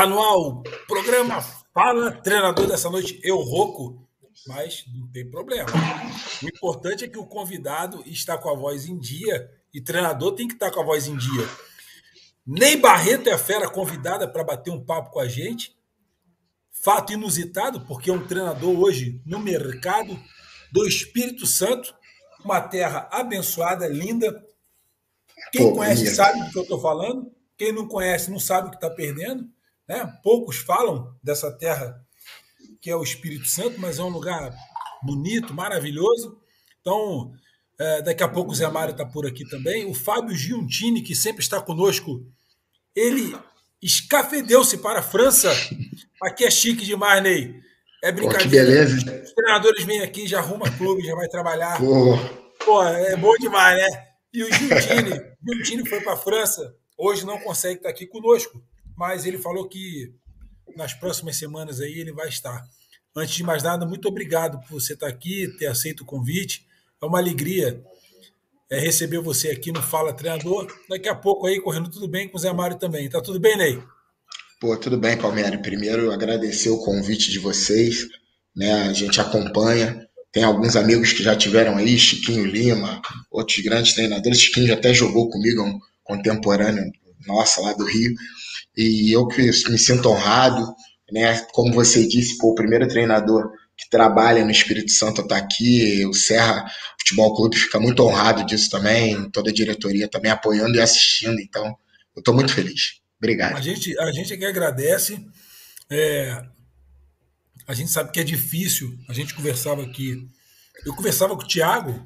Está no ar programa Fala Treinador dessa noite. Eu rouco, mas não tem problema. O importante é que o convidado está com a voz em dia e treinador tem que estar com a voz em dia. Ney Barreto é a fera convidada para bater um papo com a gente. Fato inusitado, porque é um treinador hoje no mercado do Espírito Santo, uma terra abençoada, linda. Quem Pô, conhece minha. sabe do que eu estou falando. Quem não conhece não sabe o que está perdendo. Né? Poucos falam dessa terra que é o Espírito Santo, mas é um lugar bonito, maravilhoso. Então, é, daqui a pouco o Zé Mário está por aqui também. O Fábio Giuntini, que sempre está conosco, ele escafedeu-se para a França. Aqui é chique demais, Ney. É brincadeira. Pô, beleza. Os treinadores vêm aqui, já arruma clube, já vai trabalhar. Pô. Pô, é bom demais, né? E o Giuntini, Giuntini foi para a França Hoje não consegue estar aqui conosco, mas ele falou que nas próximas semanas aí ele vai estar. Antes de mais nada, muito obrigado por você estar aqui, ter aceito o convite. É uma alegria é, receber você aqui no Fala Treinador. Daqui a pouco aí, correndo tudo bem com o Zé Mário também. Tá tudo bem, Ney? Pô, tudo bem, Palmeiras. Primeiro, agradecer o convite de vocês. Né? A gente acompanha. Tem alguns amigos que já tiveram aí, Chiquinho Lima, outros grandes treinadores. Chiquinho já até jogou comigo contemporâneo nossa lá do Rio. E eu que me sinto honrado, né? Como você disse, pô, o primeiro treinador que trabalha no Espírito Santo está aqui, o Serra Futebol Clube fica muito honrado disso também, toda a diretoria também apoiando e assistindo, então eu estou muito feliz. Obrigado. A gente, a gente que agradece. É, a gente sabe que é difícil, a gente conversava aqui. Eu conversava com o Thiago,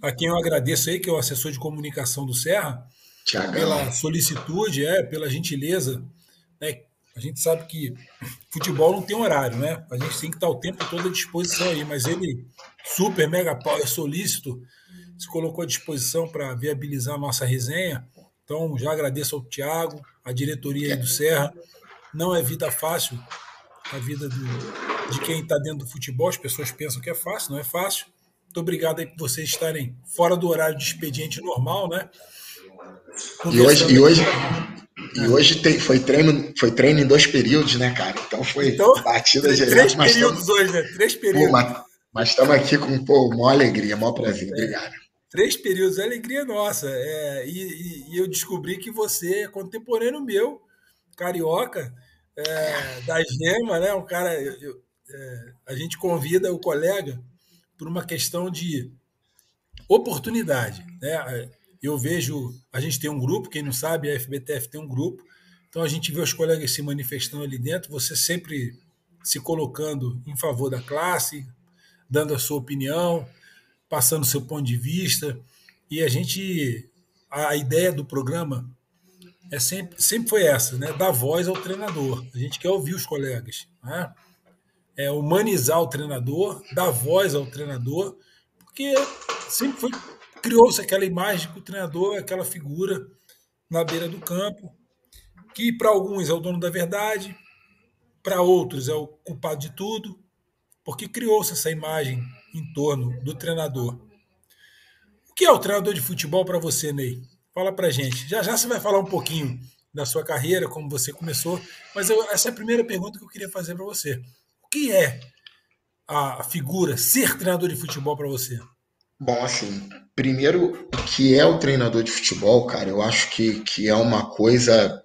a quem eu agradeço aí, que é o assessor de comunicação do Serra, Thiagão. pela solicitude, é, pela gentileza. Né? A gente sabe que futebol não tem horário, né? A gente tem que estar o tempo todo à disposição aí, mas ele, super, mega power, solícito, se colocou à disposição para viabilizar a nossa resenha. Então, já agradeço ao Tiago, a diretoria aí do Serra. Não é vida fácil, a vida do, de quem está dentro do futebol. As pessoas pensam que é fácil, não é fácil. Muito obrigado aí por vocês estarem fora do horário de expediente normal, né? E hoje, e hoje, e hoje tem, foi, treino, foi treino em dois períodos, né, cara? Então foi então, batida geral. Três períodos tamo, hoje, né? Três períodos. Pô, mas estamos aqui com pô, maior alegria, maior prazer. É. Obrigado. Três períodos, é alegria nossa. É, e, e, e, eu descobri que você é contemporâneo meu, carioca, é, da Gema, né? Um cara. Eu, é, a gente convida o colega por uma questão de oportunidade. Né? Eu vejo, a gente tem um grupo, quem não sabe, a FBTF tem um grupo, então a gente vê os colegas se manifestando ali dentro, você sempre se colocando em favor da classe, dando a sua opinião, passando seu ponto de vista, e a gente, a ideia do programa é sempre, sempre foi essa, né? dar voz ao treinador. A gente quer ouvir os colegas, né? é humanizar o treinador, dar voz ao treinador, porque sempre foi criou-se aquela imagem que o treinador é aquela figura na beira do campo, que para alguns é o dono da verdade, para outros é o culpado de tudo, porque criou-se essa imagem em torno do treinador. O que é o treinador de futebol para você, Ney? Fala para gente. Já já você vai falar um pouquinho da sua carreira, como você começou, mas eu, essa é a primeira pergunta que eu queria fazer para você. O que é a figura ser treinador de futebol para você? Bom, assim, primeiro, o que é o treinador de futebol, cara, eu acho que, que é uma coisa.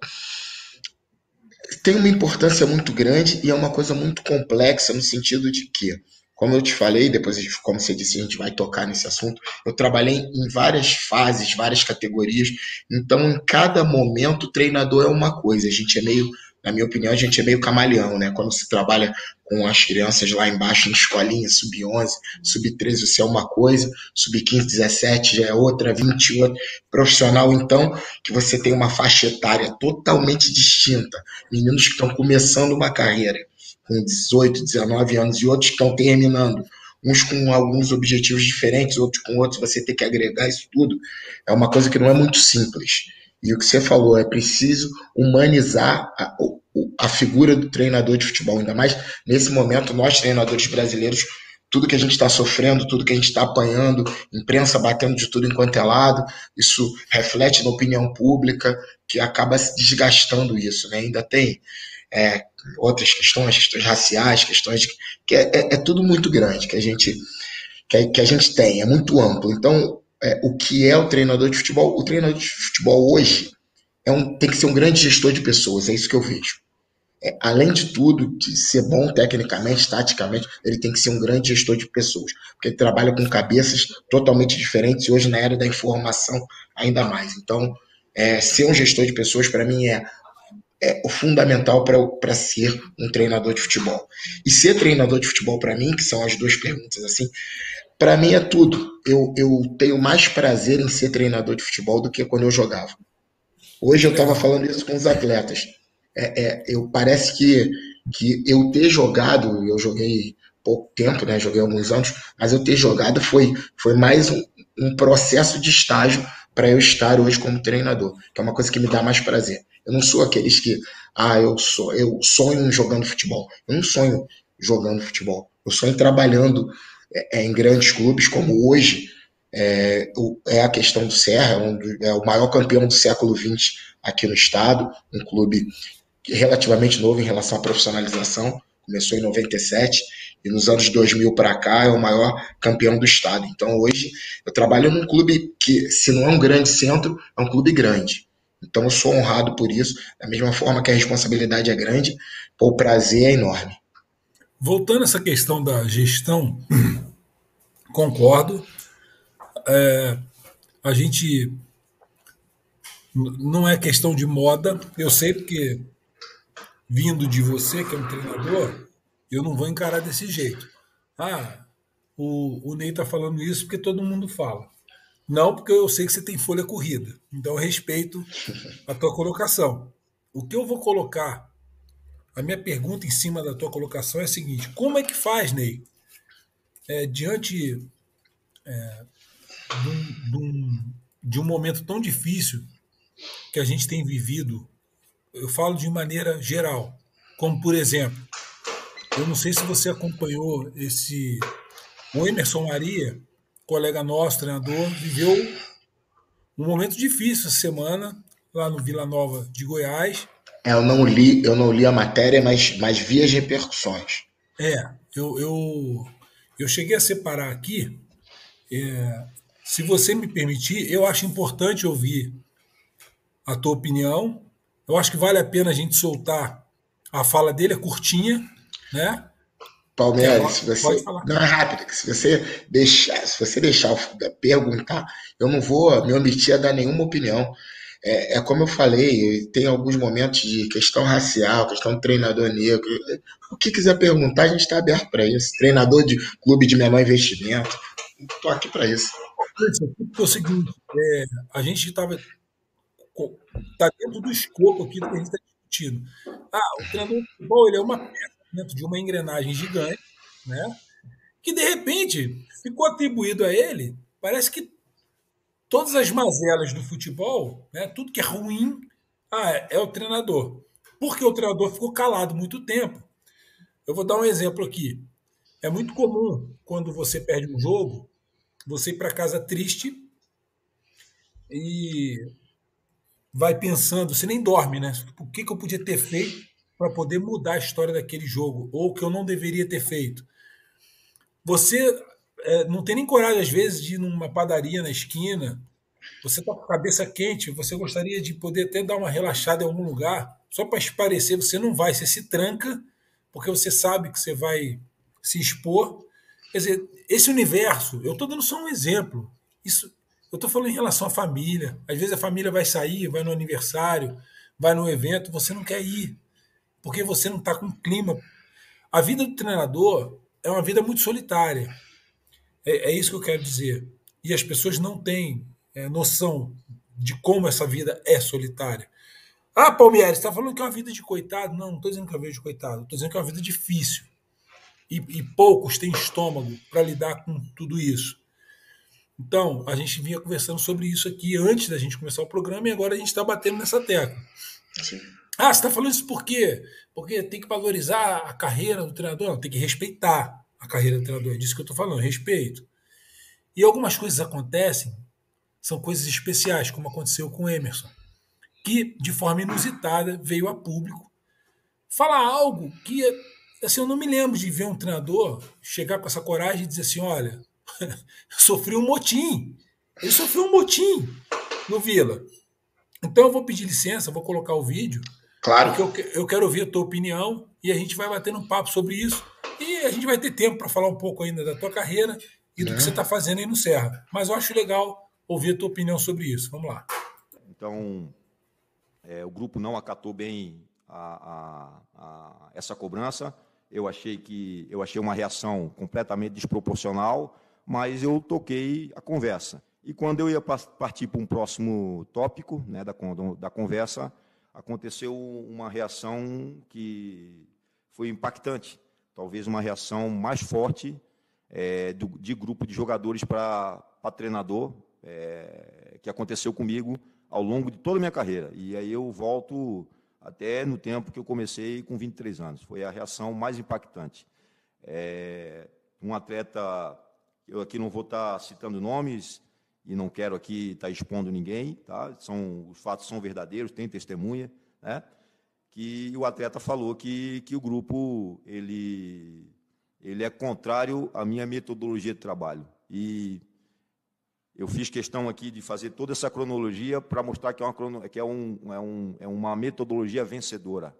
tem uma importância muito grande e é uma coisa muito complexa no sentido de que, como eu te falei, depois, como você disse, a gente vai tocar nesse assunto. Eu trabalhei em várias fases, várias categorias, então em cada momento o treinador é uma coisa, a gente é meio na minha opinião, a gente é meio camaleão, né? Quando se trabalha com as crianças lá embaixo em escolinha, sub-11, sub-13, você é uma coisa, sub-15, 17 já é outra, 20 outra. Profissional, então, que você tem uma faixa etária totalmente distinta. Meninos que estão começando uma carreira com 18, 19 anos e outros que estão terminando. Uns com alguns objetivos diferentes, outros com outros, você tem que agregar isso tudo. É uma coisa que não é muito simples. E o que você falou, é preciso humanizar a, a figura do treinador de futebol, ainda mais nesse momento, nós treinadores brasileiros tudo que a gente está sofrendo, tudo que a gente está apanhando, imprensa batendo de tudo enquanto é lado, isso reflete na opinião pública, que acaba se desgastando isso, né? Ainda tem é, outras questões, questões raciais, questões que é, é, é, tudo muito grande que a gente que, que a gente tem, é muito amplo. Então, é, o que é o treinador de futebol? O treinador de futebol hoje é um, tem que ser um grande gestor de pessoas, é isso que eu vejo é, além de tudo, de ser bom tecnicamente, taticamente, ele tem que ser um grande gestor de pessoas, porque ele trabalha com cabeças totalmente diferentes e hoje na era da informação ainda mais. Então, é, ser um gestor de pessoas para mim é, é o fundamental para ser um treinador de futebol. E ser treinador de futebol para mim, que são as duas perguntas assim, para mim é tudo. Eu, eu tenho mais prazer em ser treinador de futebol do que quando eu jogava. Hoje eu estava falando isso com os atletas é, é, eu parece que, que eu ter jogado, eu joguei pouco tempo, né? Joguei alguns anos, mas eu ter jogado foi, foi mais um, um processo de estágio para eu estar hoje como treinador, que é uma coisa que me dá mais prazer. Eu não sou aqueles que, ah, eu sou, eu sonho jogando futebol. Eu não sonho jogando futebol. Eu sonho trabalhando é, é em grandes clubes como hoje é, é a questão do Serra, é, um, é o maior campeão do século XX aqui no estado, um clube relativamente novo em relação à profissionalização, começou em 97 e nos anos 2000 para cá é o maior campeão do estado. Então hoje eu trabalho num clube que, se não é um grande centro, é um clube grande. Então eu sou honrado por isso, da mesma forma que a responsabilidade é grande, o prazer é enorme. Voltando a essa questão da gestão, concordo. É, a gente não é questão de moda, eu sei porque vindo de você, que é um treinador, eu não vou encarar desse jeito. Ah, o, o Ney tá falando isso porque todo mundo fala. Não, porque eu sei que você tem folha corrida. Então eu respeito a tua colocação. O que eu vou colocar, a minha pergunta em cima da tua colocação é a seguinte: como é que faz, Ney, é, diante é, de, um, de, um, de um momento tão difícil que a gente tem vivido eu falo de maneira geral, como por exemplo, eu não sei se você acompanhou esse. O Emerson Maria, colega nosso, treinador, viveu um momento difícil essa semana lá no Vila Nova de Goiás. É, eu não li, eu não li a matéria, mas, mas vi as repercussões. É, eu, eu, eu cheguei a separar aqui. É, se você me permitir, eu acho importante ouvir a tua opinião eu acho que vale a pena a gente soltar a fala dele, é curtinha, né? Palmeiras, se você não é rápido, se você deixar, se você deixar perguntar, eu não vou me omitir a dar nenhuma opinião. É, é, como eu falei, tem alguns momentos de questão racial, questão de treinador negro. O que quiser perguntar, a gente está aberto para isso. Treinador de clube de menor investimento, estou aqui para isso. É o seguinte, é, a gente estava está dentro do escopo aqui do que a gente está discutindo. Ah, o treinador de futebol ele é uma peça dentro de uma engrenagem gigante, né? Que de repente ficou atribuído a ele. Parece que todas as mazelas do futebol, né? Tudo que é ruim, ah, é, é o treinador. Porque o treinador ficou calado muito tempo. Eu vou dar um exemplo aqui. É muito comum quando você perde um jogo, você ir para casa triste e vai pensando, você nem dorme, né? O que, que eu podia ter feito para poder mudar a história daquele jogo, ou o que eu não deveria ter feito. Você é, não tem nem coragem, às vezes, de ir numa padaria na esquina, você está com a cabeça quente, você gostaria de poder até dar uma relaxada em algum lugar, só para esparecer, você não vai, você se tranca, porque você sabe que você vai se expor. Quer dizer, esse universo, eu estou dando só um exemplo. Isso, eu estou falando em relação à família. Às vezes a família vai sair, vai no aniversário, vai no evento, você não quer ir, porque você não está com clima. A vida do treinador é uma vida muito solitária. É, é isso que eu quero dizer. E as pessoas não têm é, noção de como essa vida é solitária. Ah, Palmeiras, está falando que é uma vida de coitado? Não, não estou dizendo que é uma vida de coitado. Estou dizendo que é uma vida difícil. E, e poucos têm estômago para lidar com tudo isso. Então, a gente vinha conversando sobre isso aqui antes da gente começar o programa e agora a gente está batendo nessa tecla. Sim. Ah, você está falando isso por quê? Porque tem que valorizar a carreira do treinador? Não, tem que respeitar a carreira do treinador. É disso que eu estou falando, respeito. E algumas coisas acontecem, são coisas especiais, como aconteceu com o Emerson, que de forma inusitada veio a público falar algo que assim, eu não me lembro de ver um treinador chegar com essa coragem e dizer assim: olha, sofri um motim. Ele sofreu um motim no Vila. Então eu vou pedir licença, vou colocar o vídeo. Claro. Porque eu, eu quero ouvir a tua opinião e a gente vai batendo um papo sobre isso. E a gente vai ter tempo para falar um pouco ainda da tua carreira e do é. que você está fazendo aí no Serra. Mas eu acho legal ouvir a tua opinião sobre isso. Vamos lá. Então, é, o grupo não acatou bem a, a, a essa cobrança. Eu achei que eu achei uma reação completamente desproporcional, mas eu toquei a conversa. E quando eu ia partir para um próximo tópico né, da, da conversa, aconteceu uma reação que foi impactante, talvez uma reação mais forte é, do, de grupo de jogadores para treinador, é, que aconteceu comigo ao longo de toda a minha carreira. E aí eu volto até no tempo que eu comecei com 23 anos. Foi a reação mais impactante. É, um atleta, eu aqui não vou estar citando nomes e não quero aqui estar expondo ninguém, tá? São os fatos são verdadeiros, tem testemunha, né? Que o atleta falou que, que o grupo ele ele é contrário à minha metodologia de trabalho e eu fiz questão aqui de fazer toda essa cronologia para mostrar que, é uma, que é, um, é, um, é uma metodologia vencedora.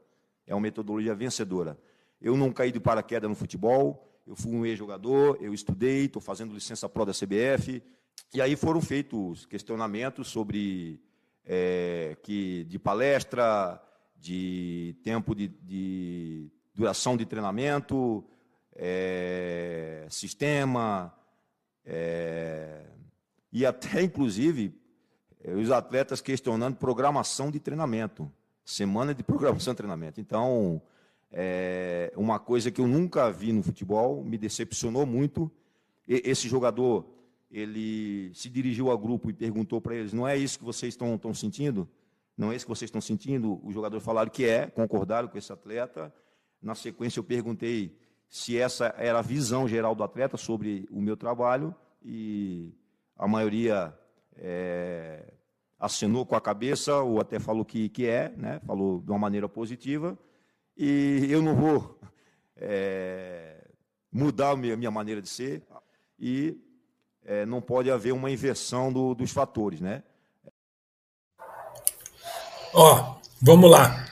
É uma metodologia vencedora. Eu não caí de paraquedas no futebol, eu fui um ex-jogador, eu estudei, estou fazendo licença pró da CBF, e aí foram feitos questionamentos sobre é, que de palestra, de tempo de, de duração de treinamento, é, sistema, é, e até, inclusive, os atletas questionando programação de treinamento, semana de programação de treinamento. Então, é uma coisa que eu nunca vi no futebol, me decepcionou muito. Esse jogador, ele se dirigiu ao grupo e perguntou para eles: não é isso que vocês estão, estão sentindo? Não é isso que vocês estão sentindo? Os jogadores falaram que é, concordaram com esse atleta. Na sequência, eu perguntei se essa era a visão geral do atleta sobre o meu trabalho e a maioria é, assinou com a cabeça ou até falou que, que é, né? falou de uma maneira positiva, e eu não vou é, mudar a minha, maneira de ser, e é, não pode haver uma inversão do, dos fatores. Né? Ó, vamos lá.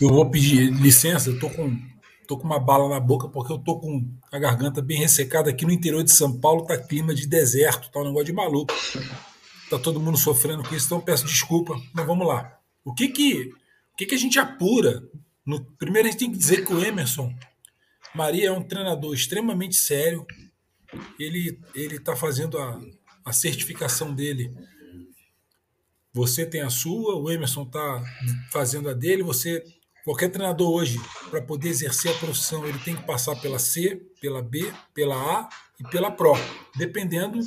Eu vou pedir licença, eu estou com Tô com uma bala na boca porque eu tô com a garganta bem ressecada. Aqui no interior de São Paulo tá clima de deserto, tá um negócio de maluco. Tá todo mundo sofrendo com isso, então peço desculpa. Mas vamos lá. O que que, o que, que a gente apura? No, primeiro a gente tem que dizer que o Emerson Maria é um treinador extremamente sério. Ele ele tá fazendo a, a certificação dele. Você tem a sua, o Emerson tá fazendo a dele, você Qualquer treinador hoje, para poder exercer a profissão, ele tem que passar pela C, pela B, pela A e pela Pro. Dependendo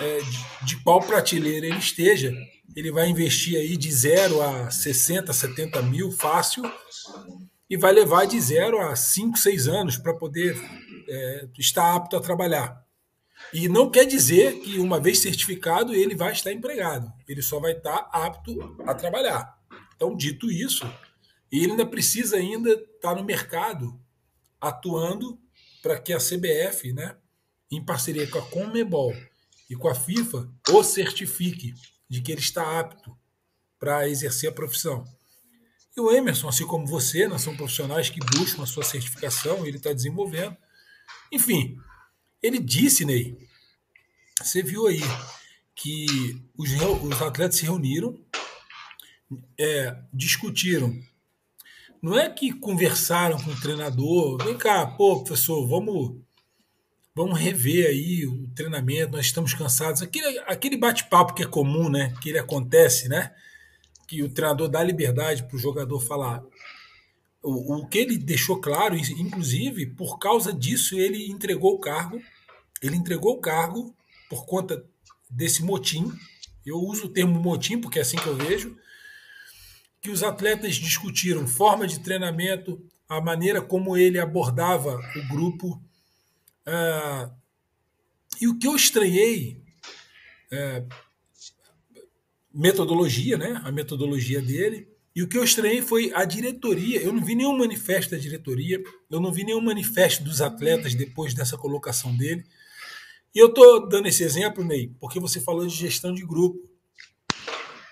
é, de, de qual prateleira ele esteja, ele vai investir aí de 0 a 60, 70 mil fácil e vai levar de 0 a 5, 6 anos para poder é, estar apto a trabalhar. E não quer dizer que, uma vez certificado, ele vai estar empregado. Ele só vai estar apto a trabalhar. Então, dito isso, ele ainda precisa ainda estar no mercado atuando para que a CBF, né, em parceria com a Conmebol e com a FIFA, o certifique de que ele está apto para exercer a profissão. E o Emerson, assim como você, nós somos profissionais que buscam a sua certificação, ele está desenvolvendo. Enfim, ele disse, Ney, você viu aí, que os, os atletas se reuniram, é, discutiram não é que conversaram com o treinador, vem cá, pô, professor, vamos vamos rever aí o treinamento, nós estamos cansados. Aquele, aquele bate-papo que é comum, né? Que ele acontece, né? Que o treinador dá liberdade para o jogador falar. O, o que ele deixou claro, inclusive, por causa disso, ele entregou o cargo. Ele entregou o cargo por conta desse motim. Eu uso o termo motim porque é assim que eu vejo que os atletas discutiram forma de treinamento, a maneira como ele abordava o grupo, Ah, e o que eu estranhei, é, metodologia, né? A metodologia dele. E o que eu estranhei foi a diretoria. Eu não vi nenhum manifesto da diretoria, eu não vi nenhum manifesto dos atletas depois dessa colocação dele. E eu estou dando esse exemplo, Ney, porque você falou de gestão de grupo.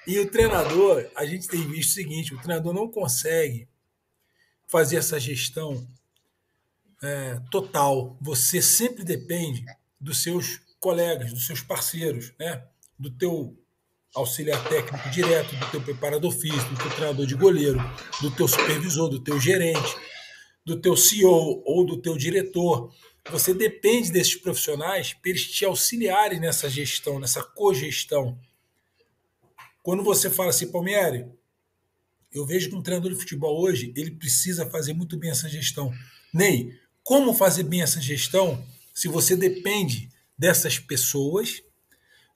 E o treinador, a gente tem visto o seguinte: o treinador não consegue fazer essa gestão é, total. Você sempre depende dos seus colegas, dos seus parceiros, né? do teu auxiliar técnico direto, do teu preparador físico, do teu treinador de goleiro, do teu supervisor, do teu gerente, do teu CEO ou do teu diretor. Você depende desses profissionais para eles te auxiliarem nessa gestão, nessa cogestão. Quando você fala assim, Palmieri, eu vejo que um treinador de futebol hoje, ele precisa fazer muito bem essa gestão. Ney, como fazer bem essa gestão se você depende dessas pessoas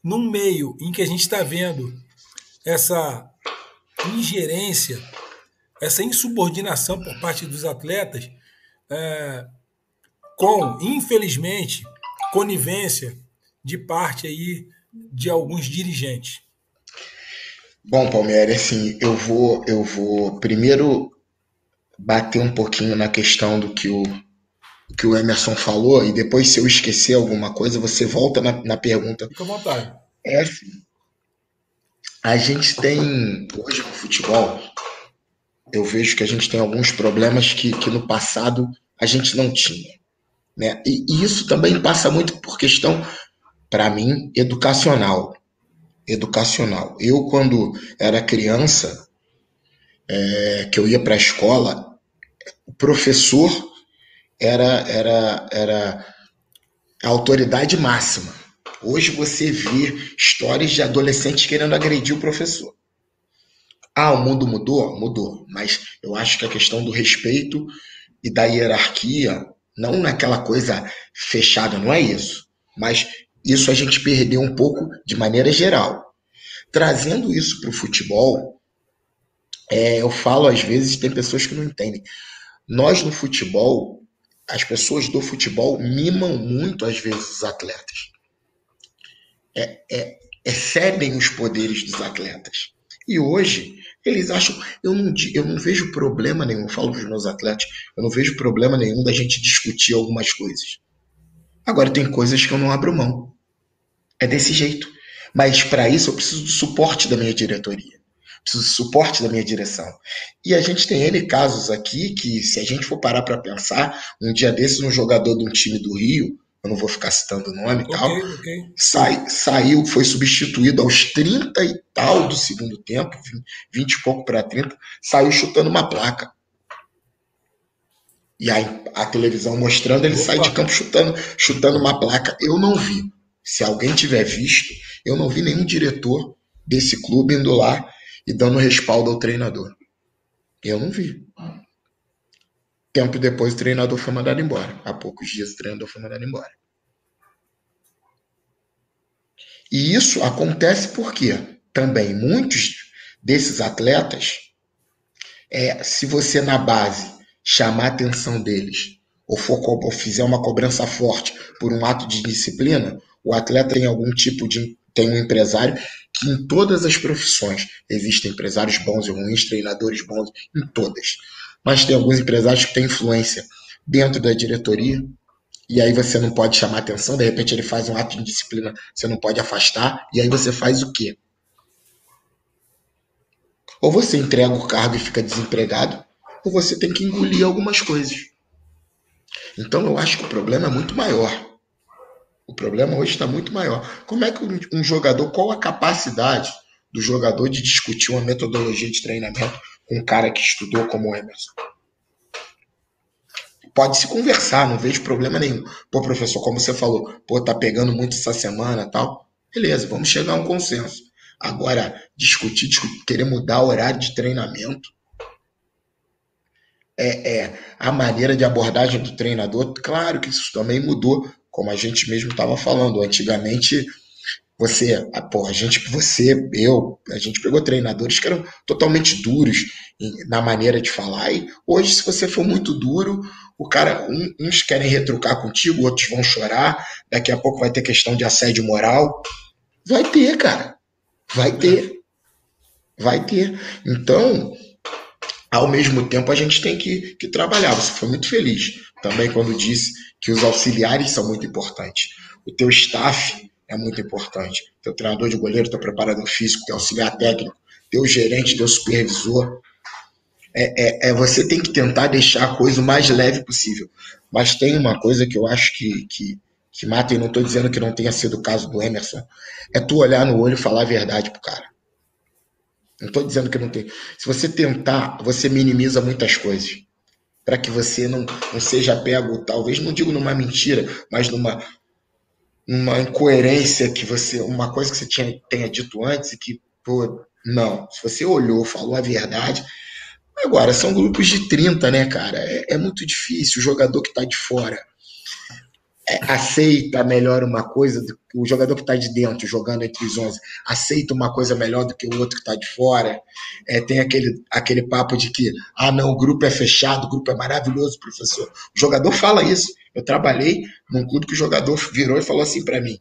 num meio em que a gente está vendo essa ingerência, essa insubordinação por parte dos atletas, é, com, infelizmente, conivência de parte aí de alguns dirigentes. Bom, Palmeiras, assim, eu vou, eu vou primeiro bater um pouquinho na questão do que o, que o Emerson falou, e depois, se eu esquecer alguma coisa, você volta na, na pergunta. Fica à vontade. É assim. A gente tem, hoje no futebol, eu vejo que a gente tem alguns problemas que, que no passado a gente não tinha. Né? E, e isso também passa muito por questão, para mim, educacional. Educacional. Eu, quando era criança, é, que eu ia para a escola, o professor era, era, era a autoridade máxima. Hoje você vê histórias de adolescentes querendo agredir o professor. Ah, o mundo mudou? Mudou. Mas eu acho que a questão do respeito e da hierarquia, não naquela coisa fechada, não é isso. Mas isso a gente perdeu um pouco de maneira geral. Trazendo isso para o futebol, é, eu falo às vezes, tem pessoas que não entendem. Nós no futebol, as pessoas do futebol mimam muito às vezes os atletas. É, é, excedem os poderes dos atletas. E hoje, eles acham. Eu não, eu não vejo problema nenhum, falo para os meus atletas, eu não vejo problema nenhum da gente discutir algumas coisas. Agora, tem coisas que eu não abro mão. É desse jeito. Mas para isso eu preciso do suporte da minha diretoria preciso de suporte da minha direção. E a gente tem N casos aqui que, se a gente for parar para pensar, um dia desses, um jogador de um time do Rio, eu não vou ficar citando o nome e okay, tal, okay. Sai, saiu, foi substituído aos 30 e tal do segundo tempo, 20 e pouco para 30, saiu chutando uma placa. E aí a televisão mostrando, ele Opa. sai de campo chutando, chutando uma placa. Eu não vi. Se alguém tiver visto, eu não vi nenhum diretor desse clube indo lá e dando respaldo ao treinador. Eu não vi. Tempo depois o treinador foi mandado embora. Há poucos dias o treinador foi mandado embora. E isso acontece porque também muitos desses atletas, é, se você na base chamar a atenção deles ou for ou fizer uma cobrança forte por um ato de disciplina, o atleta tem algum tipo de tem um empresário que em todas as profissões existem empresários bons e ruins, treinadores bons, em todas. Mas tem alguns empresários que têm influência dentro da diretoria, e aí você não pode chamar atenção, de repente ele faz um ato de disciplina, você não pode afastar, e aí você faz o quê? Ou você entrega o cargo e fica desempregado, ou você tem que engolir algumas coisas. Então eu acho que o problema é muito maior. O problema hoje está muito maior. Como é que um jogador, qual a capacidade do jogador de discutir uma metodologia de treinamento com um cara que estudou como o Emerson? Pode se conversar, não vejo problema nenhum. Pô, professor, como você falou, pô, tá pegando muito essa semana tal. Beleza, vamos chegar a um consenso. Agora, discutir, discutir querer mudar o horário de treinamento, é, é, a maneira de abordagem do treinador, claro que isso também mudou como a gente mesmo estava falando, antigamente Você, a, pô, a gente, você, eu, a gente pegou treinadores que eram totalmente duros na maneira de falar. E hoje, se você for muito duro, o cara, um, uns querem retrucar contigo, outros vão chorar. Daqui a pouco vai ter questão de assédio moral. Vai ter, cara. Vai ter. Vai ter. Então, ao mesmo tempo, a gente tem que, que trabalhar. Você foi muito feliz também quando disse que os auxiliares são muito importantes. O teu staff é muito importante. Teu treinador de goleiro, teu preparador físico, teu auxiliar técnico, teu gerente, teu supervisor. É, é, é, você tem que tentar deixar a coisa o mais leve possível. Mas tem uma coisa que eu acho que, que, que mata, e não estou dizendo que não tenha sido o caso do Emerson, é tu olhar no olho e falar a verdade pro cara. Não estou dizendo que não tem. Se você tentar, você minimiza muitas coisas. Para que você não, não seja pego, talvez, não digo numa mentira, mas numa uma incoerência que você, uma coisa que você tinha, tenha dito antes e que, pô, não. Se você olhou, falou a verdade. Agora, são grupos de 30, né, cara? É, é muito difícil. O jogador que está de fora aceita melhor uma coisa, do, o jogador que está de dentro, jogando entre os 11, aceita uma coisa melhor do que o outro que está de fora. É, tem aquele, aquele papo de que, ah, não, o grupo é fechado, o grupo é maravilhoso, professor. O jogador fala isso. Eu trabalhei num clube que o jogador virou e falou assim para mim: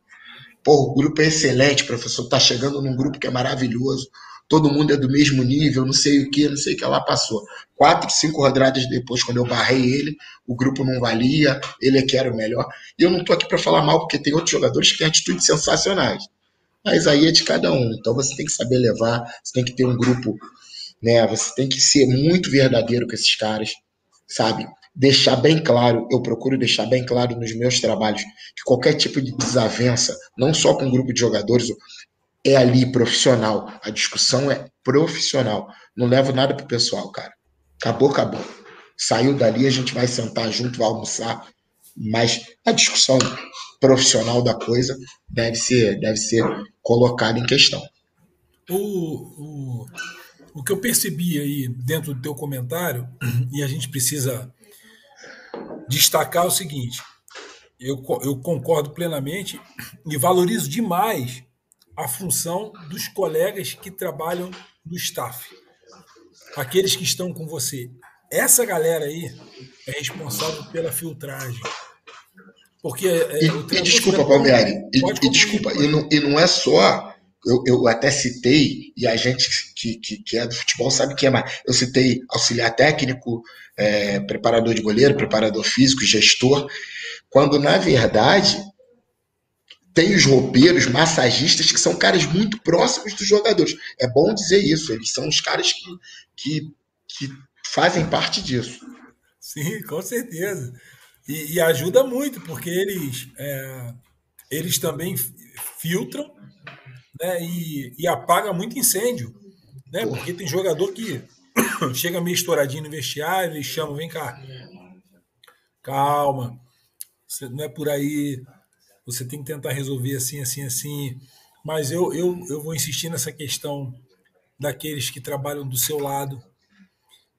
pô, o grupo é excelente, professor, tá chegando num grupo que é maravilhoso todo mundo é do mesmo nível, não sei o que, não sei o que lá passou. Quatro, cinco rodadas depois, quando eu barrei ele, o grupo não valia, ele é que era o melhor. E eu não tô aqui para falar mal, porque tem outros jogadores que têm atitudes sensacionais. Mas aí é de cada um. Então você tem que saber levar, você tem que ter um grupo, né? Você tem que ser muito verdadeiro com esses caras, sabe? Deixar bem claro, eu procuro deixar bem claro nos meus trabalhos que qualquer tipo de desavença, não só com um grupo de jogadores, é ali profissional. A discussão é profissional. Não levo nada pro pessoal, cara. Acabou, acabou. Saiu dali, a gente vai sentar junto, vai almoçar. Mas a discussão profissional da coisa deve ser, deve ser colocada em questão. O, o, o que eu percebi aí dentro do teu comentário, e a gente precisa destacar o seguinte: eu, eu concordo plenamente e valorizo demais a função dos colegas que trabalham no staff, aqueles que estão com você. Essa galera aí é responsável pela filtragem. Porque é, e, e desculpa, Palmieri, e, e, desculpa, e não, e não é só. Eu, eu até citei, e a gente que, que, que, é do futebol sabe que é mais. Eu citei auxiliar técnico, é, preparador de goleiro, preparador físico, gestor, quando na verdade tem os roupeiros, massagistas, que são caras muito próximos dos jogadores. É bom dizer isso, eles são os caras que, que, que fazem parte disso. Sim, com certeza. E, e ajuda muito, porque eles, é, eles também filtram né, e, e apagam muito incêndio. Né, porque tem jogador que chega meio estouradinho no vestiário e chama, vem cá. Calma, não é por aí você tem que tentar resolver assim, assim, assim. Mas eu, eu, eu vou insistir nessa questão daqueles que trabalham do seu lado,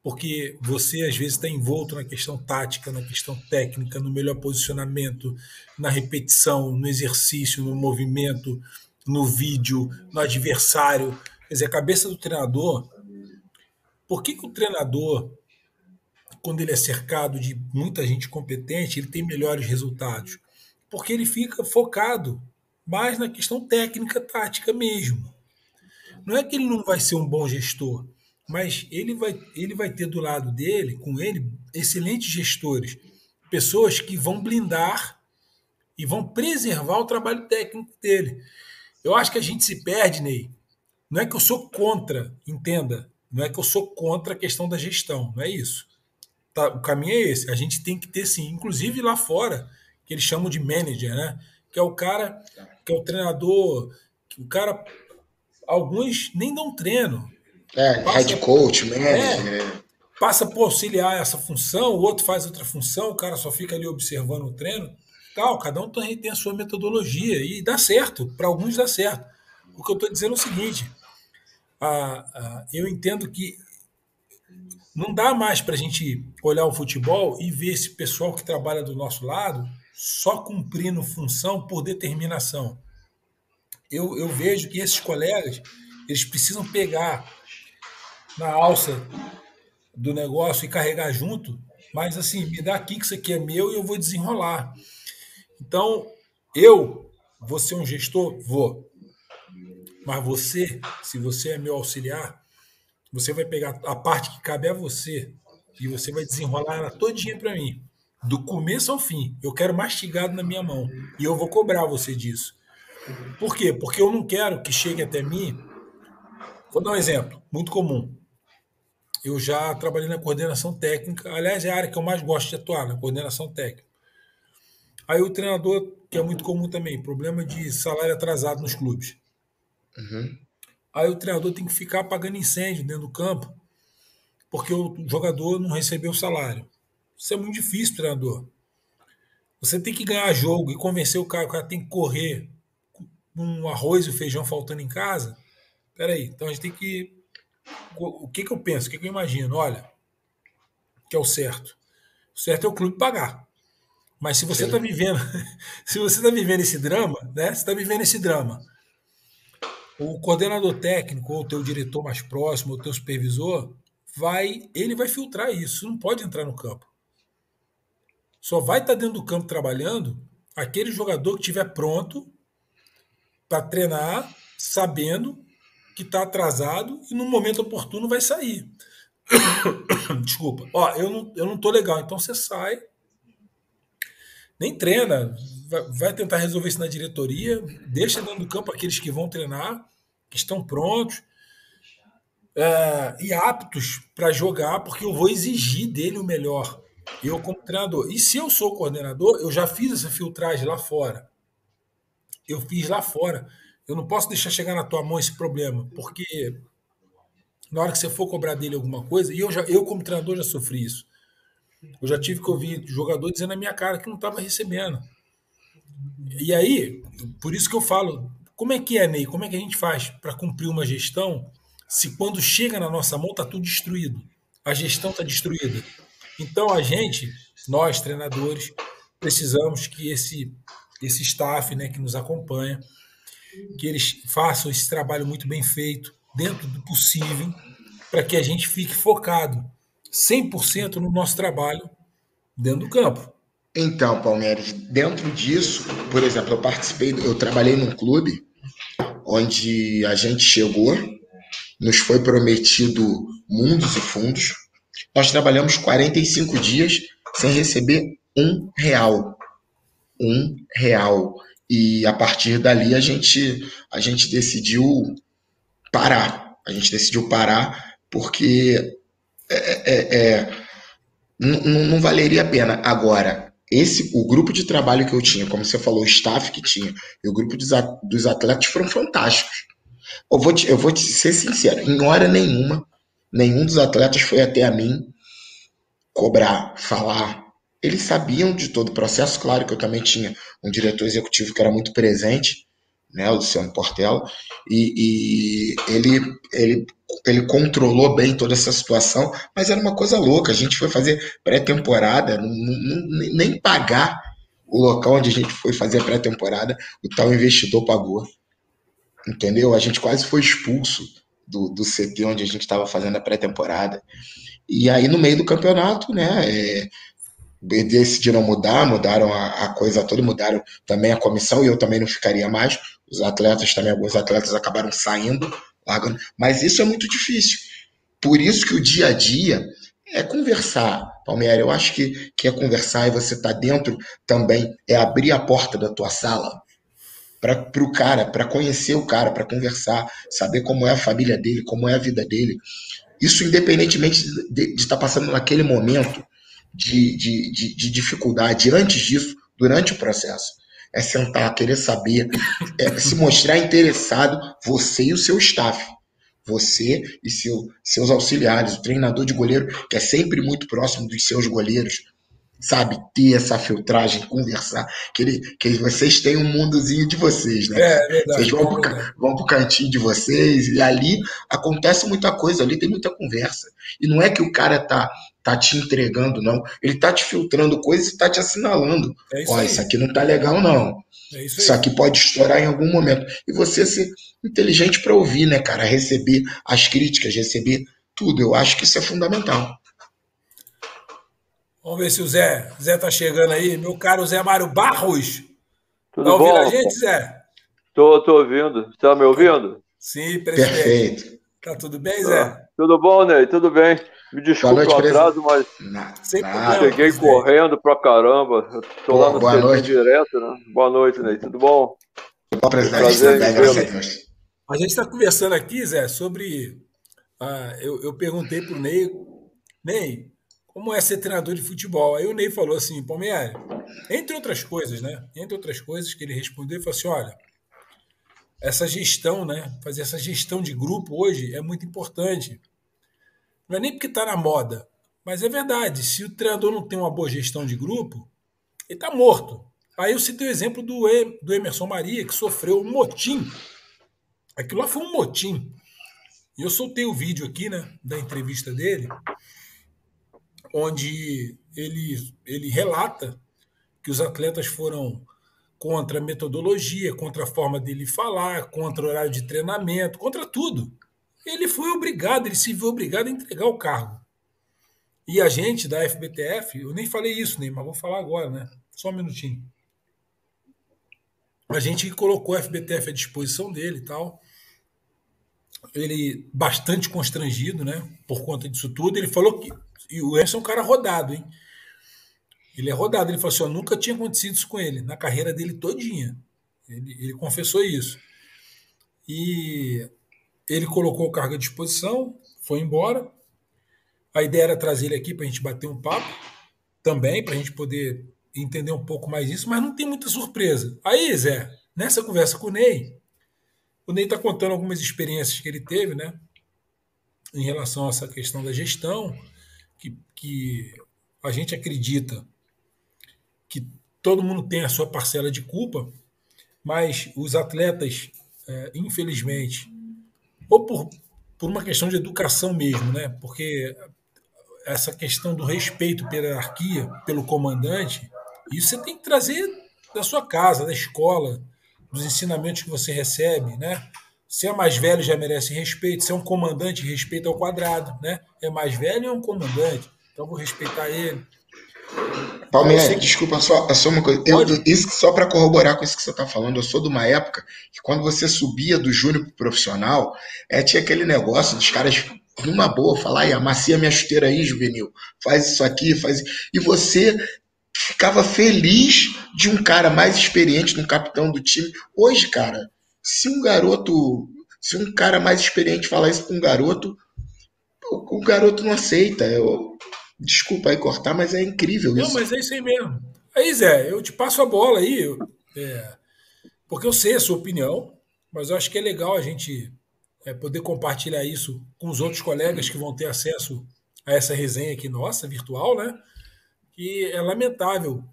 porque você às vezes está envolto na questão tática, na questão técnica, no melhor posicionamento, na repetição, no exercício, no movimento, no vídeo, no adversário. Quer dizer, a cabeça do treinador. Por que, que o treinador, quando ele é cercado de muita gente competente, ele tem melhores resultados? Porque ele fica focado mais na questão técnica, tática mesmo. Não é que ele não vai ser um bom gestor, mas ele vai, ele vai ter do lado dele, com ele, excelentes gestores, pessoas que vão blindar e vão preservar o trabalho técnico dele. Eu acho que a gente se perde, Ney. Não é que eu sou contra, entenda, não é que eu sou contra a questão da gestão, não é isso. Tá, o caminho é esse. A gente tem que ter sim, inclusive lá fora, que eles chamam de manager, né? Que é o cara, que é o treinador, o cara, alguns nem dão treino. É, passa, head coach, manager. É, passa por auxiliar essa função, o outro faz outra função, o cara só fica ali observando o treino. Tal, cada um tem, tem a sua metodologia e dá certo, para alguns dá certo. O que eu estou dizendo é o seguinte: a, a, eu entendo que não dá mais para a gente olhar o futebol e ver esse pessoal que trabalha do nosso lado só cumprindo função por determinação. eu, eu vejo que esses colegas eles precisam pegar na alça do negócio e carregar junto, mas assim, me dá aqui que isso aqui é meu e eu vou desenrolar. Então, eu vou ser um gestor? Vou. Mas você, se você é meu auxiliar, você vai pegar a parte que cabe a você e você vai desenrolar ela todinha para mim. Do começo ao fim. Eu quero mastigado na minha mão. E eu vou cobrar você disso. Por quê? Porque eu não quero que chegue até mim. Vou dar um exemplo, muito comum. Eu já trabalhei na coordenação técnica. Aliás, é a área que eu mais gosto de atuar, na coordenação técnica. Aí o treinador, que é muito comum também, problema de salário atrasado nos clubes. Uhum. Aí o treinador tem que ficar apagando incêndio dentro do campo, porque o jogador não recebeu o salário. Isso é muito difícil, treinador. Você tem que ganhar jogo e convencer o cara, o cara tem que correr com um arroz e feijão faltando em casa. Peraí, então a gente tem que. O que, que eu penso? O que, que eu imagino? Olha, que é o certo. O certo é o clube pagar. Mas se você está vivendo, se você está vivendo esse drama, né? Você está vivendo esse drama. O coordenador técnico, ou o teu diretor mais próximo, ou o teu supervisor, vai, ele vai filtrar isso. Não pode entrar no campo. Só vai estar tá dentro do campo trabalhando aquele jogador que estiver pronto para treinar, sabendo que está atrasado e no momento oportuno vai sair. Desculpa. Ó, eu não, eu não tô legal, então você sai nem treina, vai tentar resolver isso na diretoria, deixa dentro do campo aqueles que vão treinar, que estão prontos é, e aptos para jogar, porque eu vou exigir dele o melhor. Eu, como treinador. E se eu sou coordenador, eu já fiz essa filtragem lá fora. Eu fiz lá fora. Eu não posso deixar chegar na tua mão esse problema, porque na hora que você for cobrar dele alguma coisa, e eu, já, eu como treinador, já sofri isso. Eu já tive que ouvir jogador dizendo na minha cara que não estava recebendo. E aí, por isso que eu falo, como é que é, Ney? Como é que a gente faz para cumprir uma gestão se quando chega na nossa mão está tudo destruído? A gestão está destruída. Então a gente, nós treinadores, precisamos que esse esse staff, né, que nos acompanha, que eles façam esse trabalho muito bem feito, dentro do possível, para que a gente fique focado 100% no nosso trabalho dentro do campo. Então, Palmeiras, dentro disso, por exemplo, eu participei, eu trabalhei num clube onde a gente chegou, nos foi prometido mundos e fundos. Nós trabalhamos 45 dias sem receber um real. Um real. E a partir dali a gente, a gente decidiu parar. A gente decidiu parar porque é, é, é não valeria a pena. Agora, esse o grupo de trabalho que eu tinha, como você falou, o staff que tinha, e o grupo dos atletas foram fantásticos. Eu vou te, eu vou te ser sincero, em hora nenhuma, nenhum dos atletas foi até a mim cobrar, falar. Eles sabiam de todo o processo, claro que eu também tinha um diretor executivo que era muito presente, né, o Luciano Portela, e, e ele, ele ele controlou bem toda essa situação, mas era uma coisa louca. A gente foi fazer pré-temporada, nem pagar o local onde a gente foi fazer a pré-temporada, o tal investidor pagou. Entendeu? A gente quase foi expulso do, do CT onde a gente estava fazendo a pré-temporada. E aí, no meio do campeonato, né, é, decidiram mudar, mudaram a, a, coisa toda, mudaram também a comissão e eu também não ficaria mais. Os atletas também, alguns atletas acabaram saindo mas isso é muito difícil. Por isso que o dia a dia é conversar, Palmeiras. Eu acho que, que é conversar e você tá dentro também, é abrir a porta da tua sala para o cara, para conhecer o cara, para conversar, saber como é a família dele, como é a vida dele. Isso independentemente de estar tá passando naquele momento de, de, de, de dificuldade, antes disso, durante o processo é sentar, querer saber, é se mostrar interessado, você e o seu staff. Você e seu, seus auxiliares, o treinador de goleiro, que é sempre muito próximo dos seus goleiros, sabe? Ter essa filtragem, conversar. Que, ele, que vocês têm um mundozinho de vocês, né? É, é verdade. Vocês vão, é pro, vão pro cantinho de vocês e ali acontece muita coisa, ali tem muita conversa. E não é que o cara tá tá te entregando, não. Ele tá te filtrando coisas e tá te assinalando. É isso Ó, isso aqui não tá legal, não. É isso, isso aqui pode estourar em algum momento. E você ser inteligente para ouvir, né, cara? Receber as críticas, receber tudo. Eu acho que isso é fundamental. Vamos ver se o Zé, Zé tá chegando aí. Meu caro Zé Mário Barros. Tudo tá ouvindo bom? a gente, Zé? Tô, tô ouvindo. Tá me ouvindo? Sim, presidente. Perfeito. Tá tudo bem, Zé? Ah, tudo bom, Ney? Tudo bem. Me desculpe o atraso, mas nada, cheguei correndo pra caramba. Pô, lá no boa noite. direto, né? Boa noite, Ney. Tudo bom? Bom, presidente. Prazer, a gente está conversando aqui, Zé, sobre. Ah, eu, eu perguntei pro Ney, Ney, como é ser treinador de futebol? Aí o Ney falou assim, Palmeiras, entre outras coisas, né? Entre outras coisas que ele respondeu, ele falou assim: olha, essa gestão, né? Fazer essa gestão de grupo hoje é muito importante. Não é nem porque está na moda, mas é verdade. Se o treinador não tem uma boa gestão de grupo, ele está morto. Aí eu citei o exemplo do, do Emerson Maria, que sofreu um motim. Aquilo lá foi um motim. E eu soltei o vídeo aqui, né, da entrevista dele, onde ele, ele relata que os atletas foram contra a metodologia, contra a forma dele falar, contra o horário de treinamento, contra tudo. Ele foi obrigado, ele se viu obrigado a entregar o cargo. E a gente da FBTF, eu nem falei isso, nem, mas vou falar agora, né? Só um minutinho. A gente colocou a FBTF à disposição dele e tal. Ele bastante constrangido, né? Por conta disso tudo. Ele falou que e o Emerson é um cara rodado, hein? Ele é rodado. Ele falou assim: ó, nunca tinha acontecido isso com ele, na carreira dele todinha. Ele, ele confessou isso. E ele colocou o cargo à disposição, foi embora. A ideia era trazer ele aqui para a gente bater um papo também, para a gente poder entender um pouco mais isso, mas não tem muita surpresa. Aí, Zé, nessa conversa com o Ney, o Ney está contando algumas experiências que ele teve, né? Em relação a essa questão da gestão, que, que a gente acredita que todo mundo tem a sua parcela de culpa, mas os atletas, é, infelizmente, ou por, por uma questão de educação mesmo, né? Porque essa questão do respeito pela hierarquia, pelo comandante, isso você tem que trazer da sua casa, da escola, dos ensinamentos que você recebe, né? Se é mais velho, já merece respeito. Se é um comandante, respeito ao quadrado, né? É mais velho, é um comandante. Então vou respeitar ele. Palmeiras, sei... desculpa, só, só uma coisa. Eu, isso, só para corroborar com isso que você está falando, eu sou de uma época que quando você subia do júnior pro profissional, é, tinha aquele negócio dos caras numa boa falar, aí, amacia minha chuteira aí, juvenil, faz isso aqui, faz E você ficava feliz de um cara mais experiente, um capitão do time. Hoje, cara, se um garoto, se um cara mais experiente falar isso com um garoto, o, o garoto não aceita. Eu, desculpa aí cortar, mas é incrível isso. Não, mas é isso aí mesmo. Aí, Zé, eu te passo a bola aí, eu, é, porque eu sei a sua opinião, mas eu acho que é legal a gente é, poder compartilhar isso com os outros colegas que vão ter acesso a essa resenha aqui nossa, virtual, né? Que é lamentável.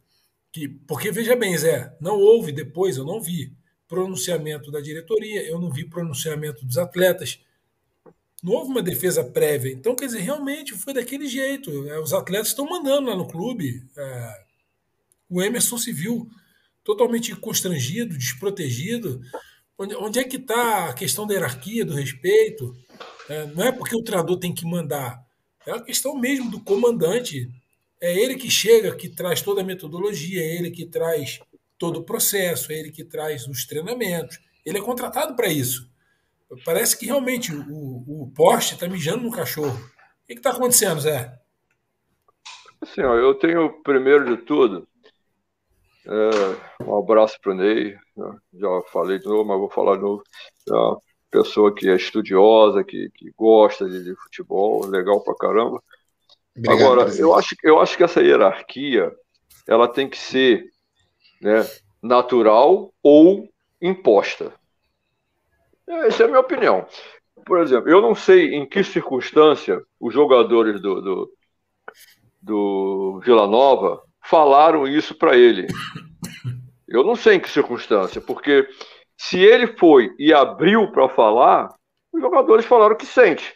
Que, porque, veja bem, Zé, não houve depois, eu não vi pronunciamento da diretoria, eu não vi pronunciamento dos atletas. Não houve uma defesa prévia. Então, quer dizer, realmente foi daquele jeito. É, os atletas estão mandando lá no clube. É, o Emerson se viu totalmente constrangido, desprotegido. Onde, é que está a questão da hierarquia, do respeito? É, não é porque o treinador tem que mandar. É a questão mesmo do comandante. É ele que chega, que traz toda a metodologia, é ele que traz todo o processo, é ele que traz os treinamentos. Ele é contratado para isso. Parece que realmente o, o poste está mijando no cachorro. O que está acontecendo, Zé? Assim, ó, eu tenho, primeiro de tudo, é, um abraço para o Ney. Né? Já falei de novo, mas vou falar de novo. É uma pessoa que é estudiosa, que, que gosta de, de futebol, legal pra caramba. Obrigado, Agora, eu acho, eu acho que essa hierarquia ela tem que ser né, natural ou imposta. Essa é a minha opinião. Por exemplo, eu não sei em que circunstância os jogadores do, do, do Vila Nova falaram isso para ele. Eu não sei em que circunstância, porque se ele foi e abriu para falar, os jogadores falaram que sente.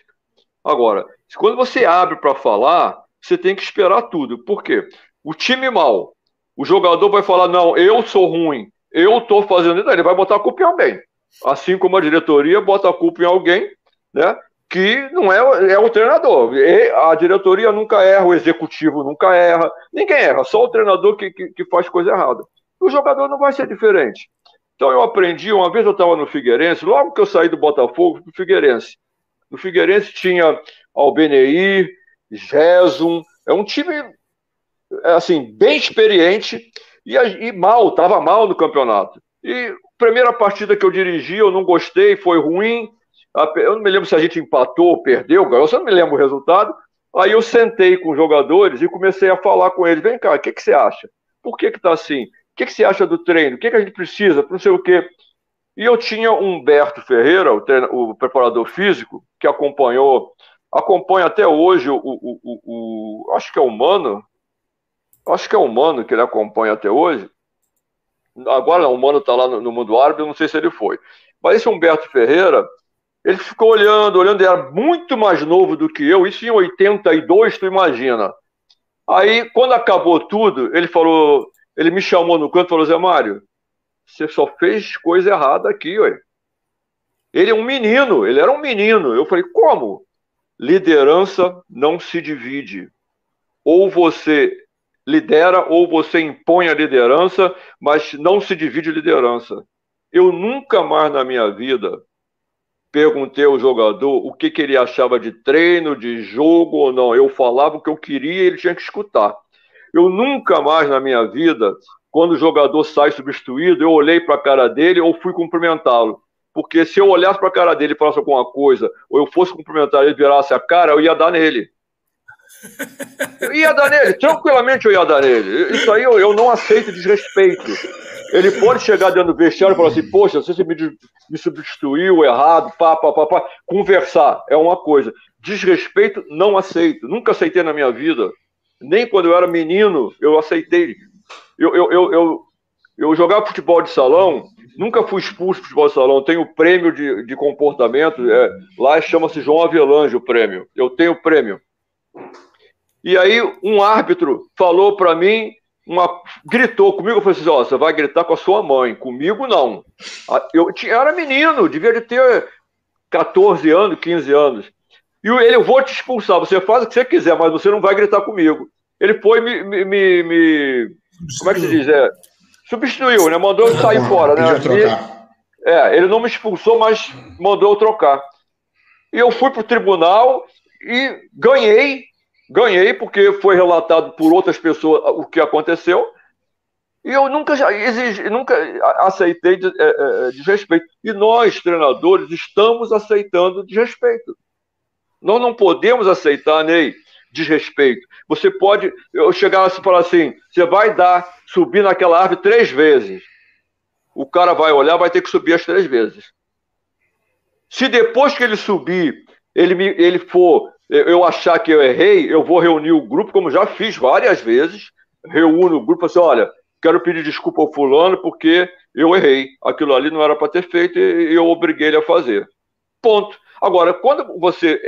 Agora, quando você abre para falar, você tem que esperar tudo. Por quê? O time mal, o jogador vai falar: não, eu sou ruim, eu estou fazendo isso, ele vai botar a culpa em alguém. Assim como a diretoria bota a culpa em alguém, né? Que não é, é o treinador. E a diretoria nunca erra, o executivo nunca erra, ninguém erra, só o treinador que, que, que faz coisa errada. O jogador não vai ser diferente. Então eu aprendi, uma vez eu estava no Figueirense, logo que eu saí do Botafogo, no Figueirense. No Figueirense tinha Albenei, Gesum, é um time assim, bem experiente e, e mal, estava mal no campeonato. E a primeira partida que eu dirigi, eu não gostei, foi ruim. Eu não me lembro se a gente empatou ou perdeu, eu só não me lembro o resultado. Aí eu sentei com os jogadores e comecei a falar com eles: vem cá, o que, que você acha? Por que está assim? O que, que você acha do treino? O que, que a gente precisa? Não sei o quê. E eu tinha Humberto Ferreira, o, treino, o preparador físico, que acompanhou, acompanha até hoje o, o, o, o acho que é o Mano, acho que é o Mano que ele acompanha até hoje. Agora o Mano está lá no, no, mundo árabe, eu não sei se ele foi. Mas esse Humberto Ferreira, ele ficou olhando, olhando, ele era muito mais novo do que eu, isso em 82, tu imagina. Aí, quando acabou tudo, ele falou, ele me chamou no canto e falou, Zé Mário, você só fez coisa errada aqui, ué. Ele é um menino, ele era um menino. Eu falei, como? Liderança não se divide. Ou você lidera ou você impõe a liderança, mas não se divide liderança. Eu nunca mais na minha vida perguntei ao jogador o que, que ele achava de treino, de jogo ou não. Eu falava o que eu queria e ele tinha que escutar. Eu nunca mais na minha vida, quando o jogador sai substituído, eu olhei para a cara dele ou fui cumprimentá-lo. Porque se eu olhasse para a cara dele e falasse alguma coisa, ou eu fosse cumprimentar ele e virasse a cara, eu ia dar nele. Eu ia dar nele, tranquilamente eu ia dar nele. Isso aí eu, eu não aceito desrespeito. Ele pode chegar dentro do vestiário e falar assim: Poxa, você me, me substituiu errado, pá, pá, pá, pá. Conversar é uma coisa. Desrespeito, não aceito. Nunca aceitei na minha vida. Nem quando eu era menino, eu aceitei. Eu, eu, eu, eu, eu jogava futebol de salão, nunca fui expulso de futebol de salão. Tenho prêmio de, de comportamento. É, lá chama-se João Avelange o prêmio. Eu tenho prêmio. E aí um árbitro falou para mim, uma, gritou comigo, eu falei assim, ó, você vai gritar com a sua mãe, comigo não. Eu, tinha, eu era menino, devia de ter 14 anos, 15 anos. E ele, eu vou te expulsar, você faz o que você quiser, mas você não vai gritar comigo. Ele foi me, me, me, me como é que se diz? É, substituiu, né? Mandou eu sair fora, né? E, é, ele não me expulsou, mas mandou eu trocar. E eu fui pro tribunal e ganhei Ganhei porque foi relatado por outras pessoas o que aconteceu. E eu nunca já exigi, nunca aceitei é, é, desrespeito. E nós, treinadores, estamos aceitando desrespeito. Nós não podemos aceitar, Ney, desrespeito. Você pode. Eu chegar e falar assim: você vai dar, subir naquela árvore três vezes. O cara vai olhar, vai ter que subir as três vezes. Se depois que ele subir, ele, me, ele for eu achar que eu errei, eu vou reunir o grupo, como já fiz várias vezes, reúno o grupo assim, olha, quero pedir desculpa ao fulano porque eu errei, aquilo ali não era para ter feito e eu obriguei ele a fazer. Ponto. Agora, quando você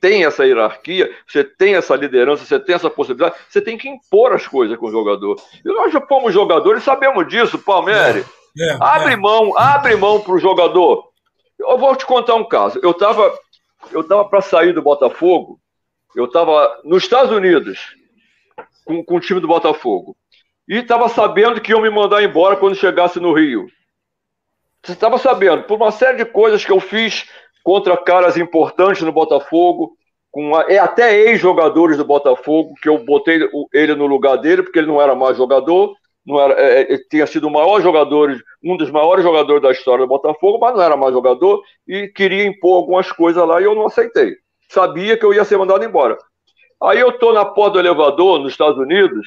tem essa hierarquia, você tem essa liderança, você tem essa possibilidade, você tem que impor as coisas com o jogador. E nós já fomos jogadores, sabemos disso, Palmeiras. É, é, abre é. mão, abre mão para o jogador. Eu vou te contar um caso. Eu estava eu estava para sair do Botafogo, eu estava nos Estados Unidos com, com o time do Botafogo. E estava sabendo que iam me mandar embora quando chegasse no Rio. Você estava sabendo, por uma série de coisas que eu fiz contra caras importantes no Botafogo, com uma, é até ex-jogadores do Botafogo, que eu botei ele no lugar dele, porque ele não era mais jogador, não era, é, é, tinha sido o maior jogador, um dos maiores jogadores da história do Botafogo, mas não era mais jogador e queria impor algumas coisas lá e eu não aceitei. Sabia que eu ia ser mandado embora. Aí eu tô na porta do elevador nos Estados Unidos,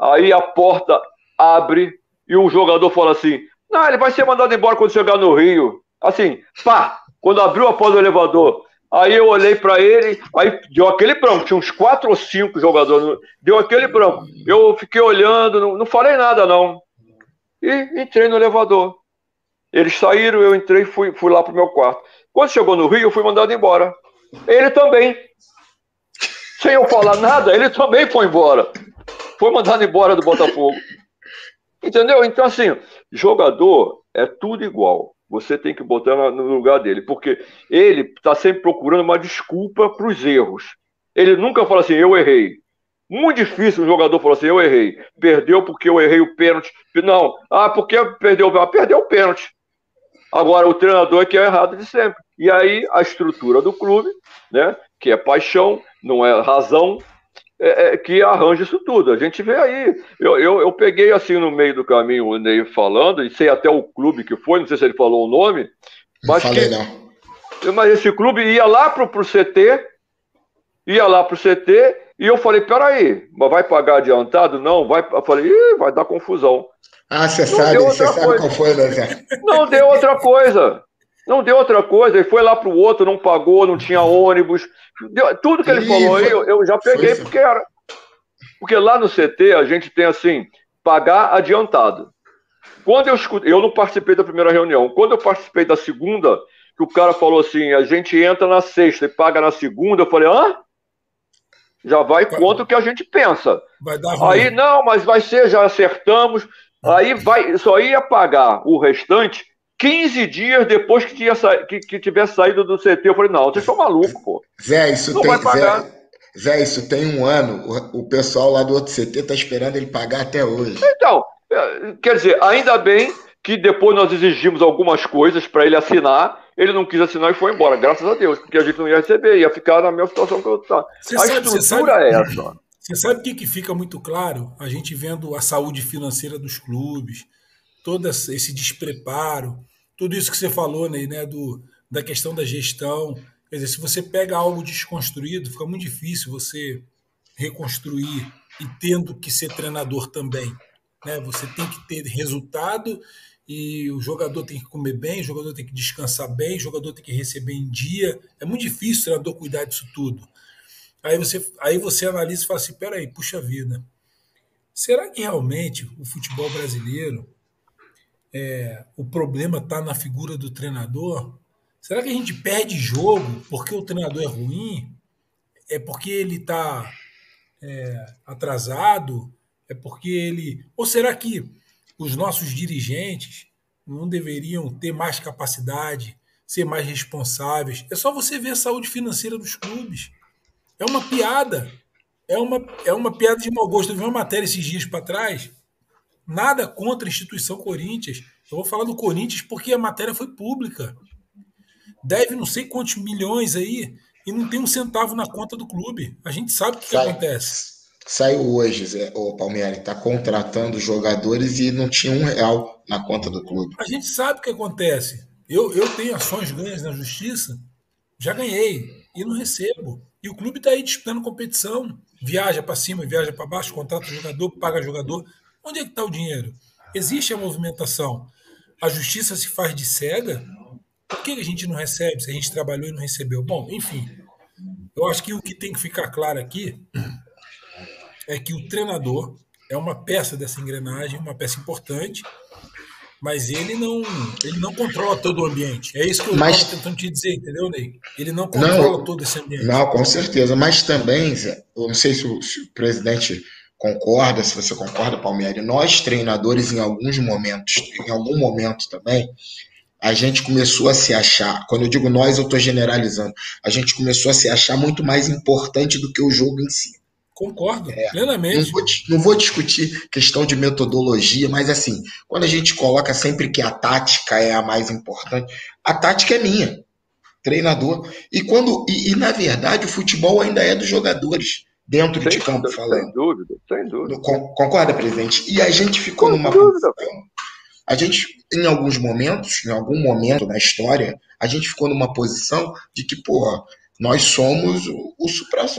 aí a porta abre e um jogador fala assim: "Não, ele vai ser mandado embora quando chegar no Rio". Assim, pá, quando abriu a porta do elevador, Aí eu olhei para ele, aí deu aquele branco, tinha uns quatro ou cinco jogadores, deu aquele branco. Eu fiquei olhando, não, não falei nada não. E entrei no elevador. Eles saíram, eu entrei e fui, fui lá pro meu quarto. Quando chegou no Rio, eu fui mandado embora. Ele também. sem eu falar nada, ele também foi embora. Foi mandado embora do Botafogo. Entendeu? Então, assim, jogador é tudo igual. Você tem que botar no lugar dele, porque ele está sempre procurando uma desculpa para os erros. Ele nunca fala assim, eu errei. Muito difícil um jogador falar assim, eu errei. Perdeu porque eu errei o pênalti. Não, ah, porque perdeu, ah, perdeu o pênalti. Agora, o treinador é que é errado de sempre. E aí, a estrutura do clube, né, que é paixão, não é razão, é, é, que arranja isso tudo. A gente vê aí. Eu, eu, eu, peguei assim no meio do caminho o Ney falando, e sei até o clube que foi, não sei se ele falou o nome. Mas não falei, que, não. Mas esse clube ia lá pro, pro CT, ia lá pro CT, e eu falei, peraí, mas vai pagar adiantado? Não, vai. Eu falei, vai dar confusão. Ah, você sabe, você sabe qual foi, né, Zé? Não deu outra coisa. Não deu outra coisa, ele foi lá para o outro, não pagou, não tinha ônibus. Deu, tudo que ele falou aí, eu, eu já peguei, porque era. Porque lá no CT a gente tem assim, pagar adiantado. Quando eu escutei, eu não participei da primeira reunião, quando eu participei da segunda, que o cara falou assim: a gente entra na sexta e paga na segunda, eu falei, hã? Já vai contra o que a gente pensa. Vai dar ruim. Aí, não, mas vai ser, já acertamos. Aí vai, só ia pagar o restante 15 dias depois que, tinha sa... que, que tivesse saído do CT. Eu falei, não, vocês estão malucos, pô. Zé, isso não tem. Vai pagar. Zé, Zé, isso tem um ano. O, o pessoal lá do outro CT tá esperando ele pagar até hoje. Então, é, quer dizer, ainda bem que depois nós exigimos algumas coisas para ele assinar. Ele não quis assinar e foi embora, graças a Deus, porque a gente não ia receber, ia ficar na mesma situação que eu estava. A sabe, estrutura sabe, é essa. Você sabe o que, que fica muito claro? A gente vendo a saúde financeira dos clubes, todo esse despreparo, tudo isso que você falou, Ney, né, do, da questão da gestão. Quer dizer, se você pega algo desconstruído, fica muito difícil você reconstruir e tendo que ser treinador também. Né? Você tem que ter resultado e o jogador tem que comer bem, o jogador tem que descansar bem, o jogador tem que receber em dia. É muito difícil o treinador cuidar disso tudo. Aí você, aí você analisa e fala assim: peraí, puxa vida, será que realmente o futebol brasileiro é, o problema está na figura do treinador? Será que a gente perde jogo porque o treinador é ruim? É porque ele está é, atrasado? É porque ele. Ou será que os nossos dirigentes não deveriam ter mais capacidade, ser mais responsáveis? É só você ver a saúde financeira dos clubes. É uma piada. É uma, é uma piada de mau gosto. Eu vi uma matéria esses dias para trás Nada contra a instituição Corinthians. Eu vou falar do Corinthians porque a matéria foi pública. Deve não sei quantos milhões aí e não tem um centavo na conta do clube. A gente sabe o que, Sai, que acontece. Saiu hoje, Zé, o Palmeiras está contratando jogadores e não tinha um real na conta do clube. A gente sabe o que acontece. Eu, eu tenho ações ganhas na justiça, já ganhei e não recebo. E o clube está aí disputando competição, viaja para cima, viaja para baixo, contrata jogador, paga jogador. Onde é que está o dinheiro? Existe a movimentação. A justiça se faz de cega? Por que a gente não recebe se a gente trabalhou e não recebeu? Bom, enfim, eu acho que o que tem que ficar claro aqui é que o treinador é uma peça dessa engrenagem, uma peça importante, mas ele não, ele não controla todo o ambiente. É isso que eu estava tentando te dizer, entendeu, Ney? Ele não controla não, todo esse ambiente. Não, com certeza. Mas também, não sei se o, se o presidente concorda, se você concorda, Palmeiras, nós treinadores em alguns momentos, em algum momento também, a gente começou a se achar, quando eu digo nós, eu estou generalizando, a gente começou a se achar muito mais importante do que o jogo em si. Concordo, é, plenamente. Não vou, não vou, discutir questão de metodologia, mas assim, quando a gente coloca sempre que a tática é a mais importante, a tática é minha, treinador. E quando e, e na verdade o futebol ainda é dos jogadores dentro sem, de campo falando. Sem dúvida, sem dúvida. Concorda, presidente? E a gente ficou sem numa dúvida. posição. A gente, em alguns momentos, em algum momento na história, a gente ficou numa posição de que, porra, nós somos o, o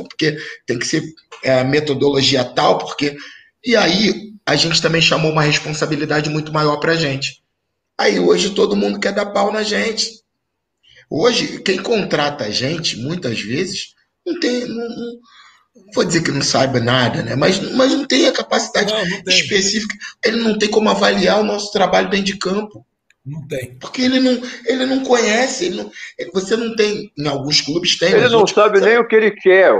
porque tem que ser é, metodologia tal, porque. E aí a gente também chamou uma responsabilidade muito maior pra gente. Aí hoje todo mundo quer dar pau na gente. Hoje, quem contrata a gente, muitas vezes, não tem. Não, não, não vou dizer que não saiba nada, né? Mas, mas não tem a capacidade não, não tem. específica. Ele não tem como avaliar o nosso trabalho dentro de campo. Não tem. Porque ele não, ele não conhece. Ele não, você não tem. Em alguns clubes tem. Ele não outros, sabe, sabe nem o que ele quer.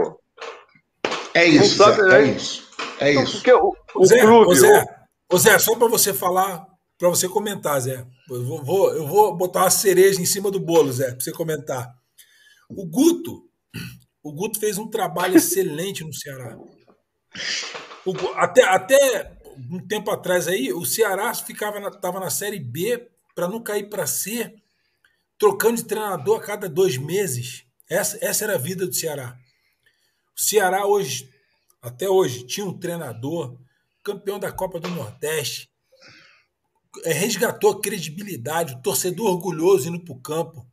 É isso, sabe, Zé, é, é isso. É então, isso. Porque o, o Zé, clube. Zé, o... Zé, só para você falar, para você comentar, Zé. Eu vou, vou, eu vou botar uma cereja em cima do bolo, Zé, para você comentar. O Guto, o Guto fez um trabalho excelente no Ceará. O, até, até um tempo atrás aí, o Ceará ficava na, tava na Série B para não cair para C, trocando de treinador a cada dois meses. Essa, essa era a vida do Ceará. O Ceará hoje, até hoje, tinha um treinador campeão da Copa do Nordeste, é, resgatou a credibilidade, o torcedor orgulhoso indo para o campo.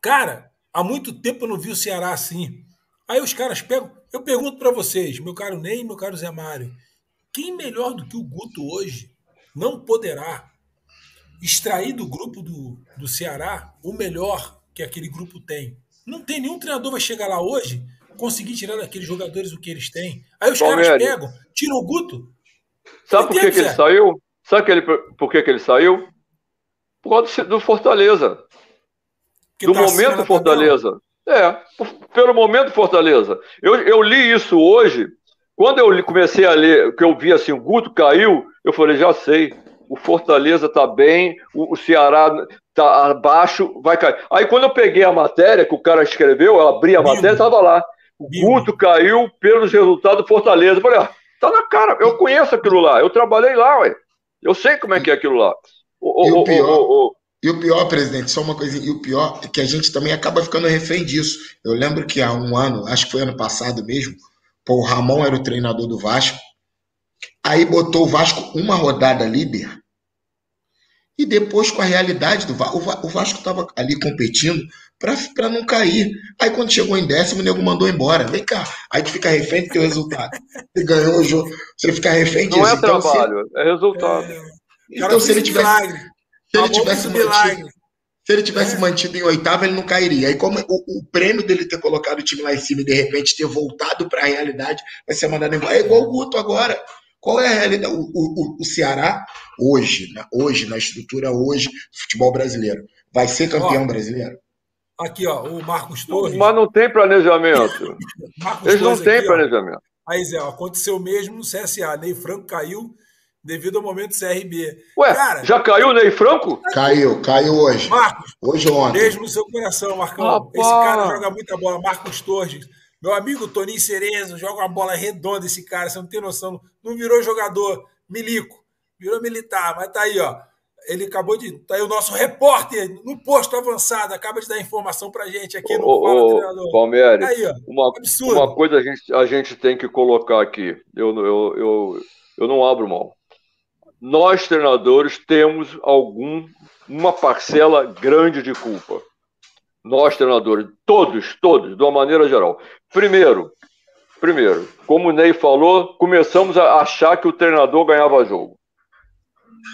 Cara, há muito tempo eu não vi o Ceará assim. Aí os caras pegam. Eu pergunto para vocês, meu caro Ney, meu caro Zé Mário, quem melhor do que o Guto hoje não poderá extrair do grupo do, do Ceará o melhor que aquele grupo tem? Não tem nenhum treinador vai chegar lá hoje conseguir tirar daqueles jogadores o que eles têm. Aí os caras pegam, tiram o Guto. Sabe por que, que ele saiu? Sabe que ele, por que, que ele saiu? Por causa do Fortaleza. Que do tá momento Fortaleza. É, pelo momento Fortaleza. Eu, eu li isso hoje. Quando eu comecei a ler, que eu vi assim, o Guto caiu, eu falei, já sei. O Fortaleza está bem, o, o Ceará está abaixo, vai cair. Aí quando eu peguei a matéria que o cara escreveu, eu abri a matéria, estava lá. O Guto caiu pelos resultados do Fortaleza. Eu falei, ah, tá na cara, eu conheço aquilo lá, eu trabalhei lá, ué. Eu sei como é que é aquilo lá. O, e, o, pior, e o pior, presidente, só uma coisinha, e o pior é que a gente também acaba ficando refém disso. Eu lembro que há um ano, acho que foi ano passado mesmo, pô, o Ramon era o treinador do Vasco, aí botou o Vasco uma rodada líder, e depois com a realidade do Vasco, o Vasco estava ali competindo para não cair. Aí quando chegou em décimo, o nego mandou embora. Vem cá. Aí tu fica refém do teu resultado. Você ganhou o jogo, você fica refém disso. Não é então, trabalho, se... é resultado. É... Então se ele tivesse. Se ele tivesse mantido, se ele tivesse é. mantido em oitavo, ele não cairia. Aí, como o, o, prêmio dele ter colocado o time lá em cima e de repente ter voltado para a realidade, vai ser mandado embora. É igual o Guto agora. Qual é a realidade? O, o, o Ceará, hoje, na, hoje, na estrutura hoje do futebol brasileiro, vai ser campeão ó, brasileiro? Aqui, ó, o Marcos Torres. Mas não tem planejamento. Eles não têm planejamento. Ó. Aí, Zé, aconteceu mesmo no CSA. Ney Franco caiu devido ao momento CRB. Ué, Cara, já caiu o Ney Franco? Caiu, caiu hoje. Marcos, hoje ontem. Beijo no seu coração, Marcão. Esse cara joga muita bola. Marcos Torres. Meu amigo Toninho Cerezo joga uma bola redonda esse cara, você não tem noção. Não virou jogador milico, virou militar, mas tá aí, ó. Ele acabou de. Tá aí o nosso repórter no posto avançado, acaba de dar informação pra gente aqui no ô, Fala Treinador. Palmeiras, tá aí, ó, uma, uma coisa a gente, a gente tem que colocar aqui. Eu, eu, eu, eu não abro mão. Nós, treinadores, temos algum uma parcela grande de culpa nós treinadores, todos, todos, de uma maneira geral. Primeiro, primeiro, como o Ney falou, começamos a achar que o treinador ganhava jogo.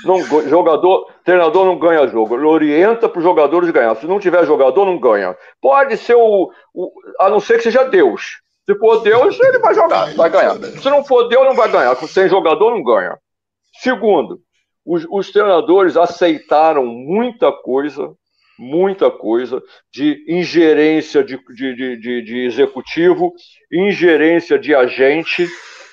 Não, jogador, treinador não ganha jogo. Ele orienta para os jogadores ganhar. Se não tiver jogador, não ganha. Pode ser o, o, a não ser que seja Deus. Se for Deus, ele vai jogar, vai ganhar. Se não for Deus, não vai ganhar. Sem jogador, não ganha. Segundo, os, os treinadores aceitaram muita coisa muita coisa de ingerência de, de, de, de, executivo, ingerência de agente,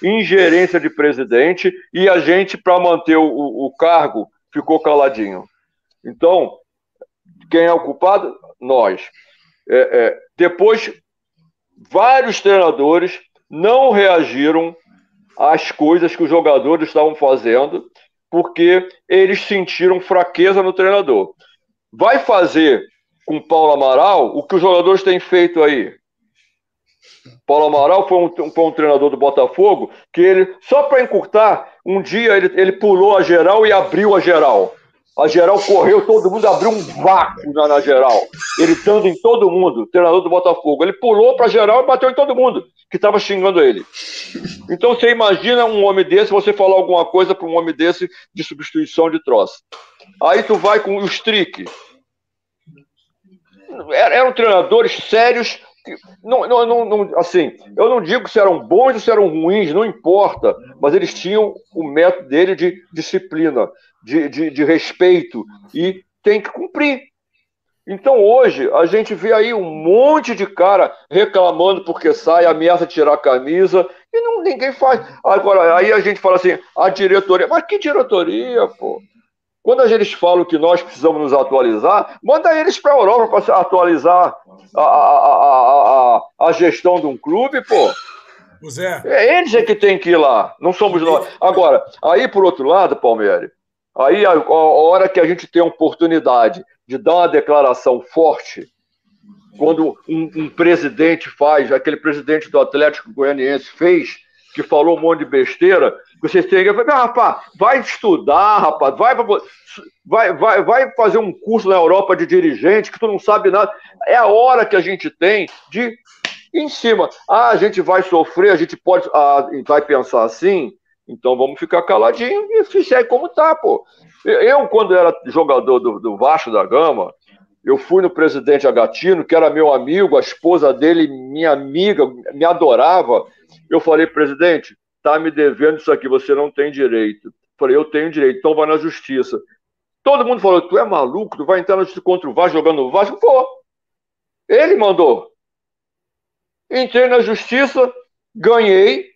ingerência de presidente, e a gente, para manter o, o cargo, ficou caladinho. Então, quem é o culpado? Nós. É, é, depois, vários treinadores não reagiram às coisas que os jogadores estavam fazendo, porque eles sentiram fraqueza no treinador vai fazer com Paulo Amaral o que os jogadores têm feito aí. Paulo Amaral foi um, foi um treinador do Botafogo que ele, só para encurtar, um dia ele, ele pulou a geral e abriu a geral. A geral correu, todo mundo abriu um vácuo na, na geral. Ele dando em todo mundo, treinador do Botafogo. Ele pulou para geral e bateu em todo mundo que estava xingando ele. Então você imagina um homem desse, você falar alguma coisa para um homem desse de substituição de troço. Aí tu vai com o Strick. Eram treinadores sérios. Não, não, não, assim, eu não digo se eram bons ou se eram ruins, não importa, mas eles tinham o método dele de disciplina, de, de, de respeito, e tem que cumprir. Então hoje a gente vê aí um monte de cara reclamando porque sai, ameaça tirar a camisa e não, ninguém faz. Agora, aí a gente fala assim, a diretoria, mas que diretoria, pô? Quando eles falam que nós precisamos nos atualizar, manda eles para a Europa para atualizar a, a, a, a, gestão de um clube, pô. Zé. É eles é que tem que ir lá, não somos nós. Agora, aí por outro lado, Palmeiras, aí a, a hora que a gente tem a oportunidade de dar uma declaração forte, quando um, um presidente faz, aquele presidente do Atlético Goianiense fez, que falou um monte de besteira, vocês têm que. Ah, rapaz, vai estudar, rapaz, vai, vai, vai, vai fazer um curso na Europa de dirigente que tu não sabe nada. É a hora que a gente tem de em cima. Ah, a gente vai sofrer, a gente pode. Ah, vai pensar assim, então vamos ficar caladinho e fizer como tá, pô. Eu, quando era jogador do, do Vasco da Gama, eu fui no presidente Agatino, que era meu amigo, a esposa dele, minha amiga, me adorava. Eu falei, presidente, tá me devendo isso aqui, você não tem direito. Falei, eu tenho direito, então vai na justiça. Todo mundo falou, tu é maluco, tu vai entrar na justiça contra o Vasco jogando o Vasco? Pô, ele mandou. Entrei na justiça, ganhei.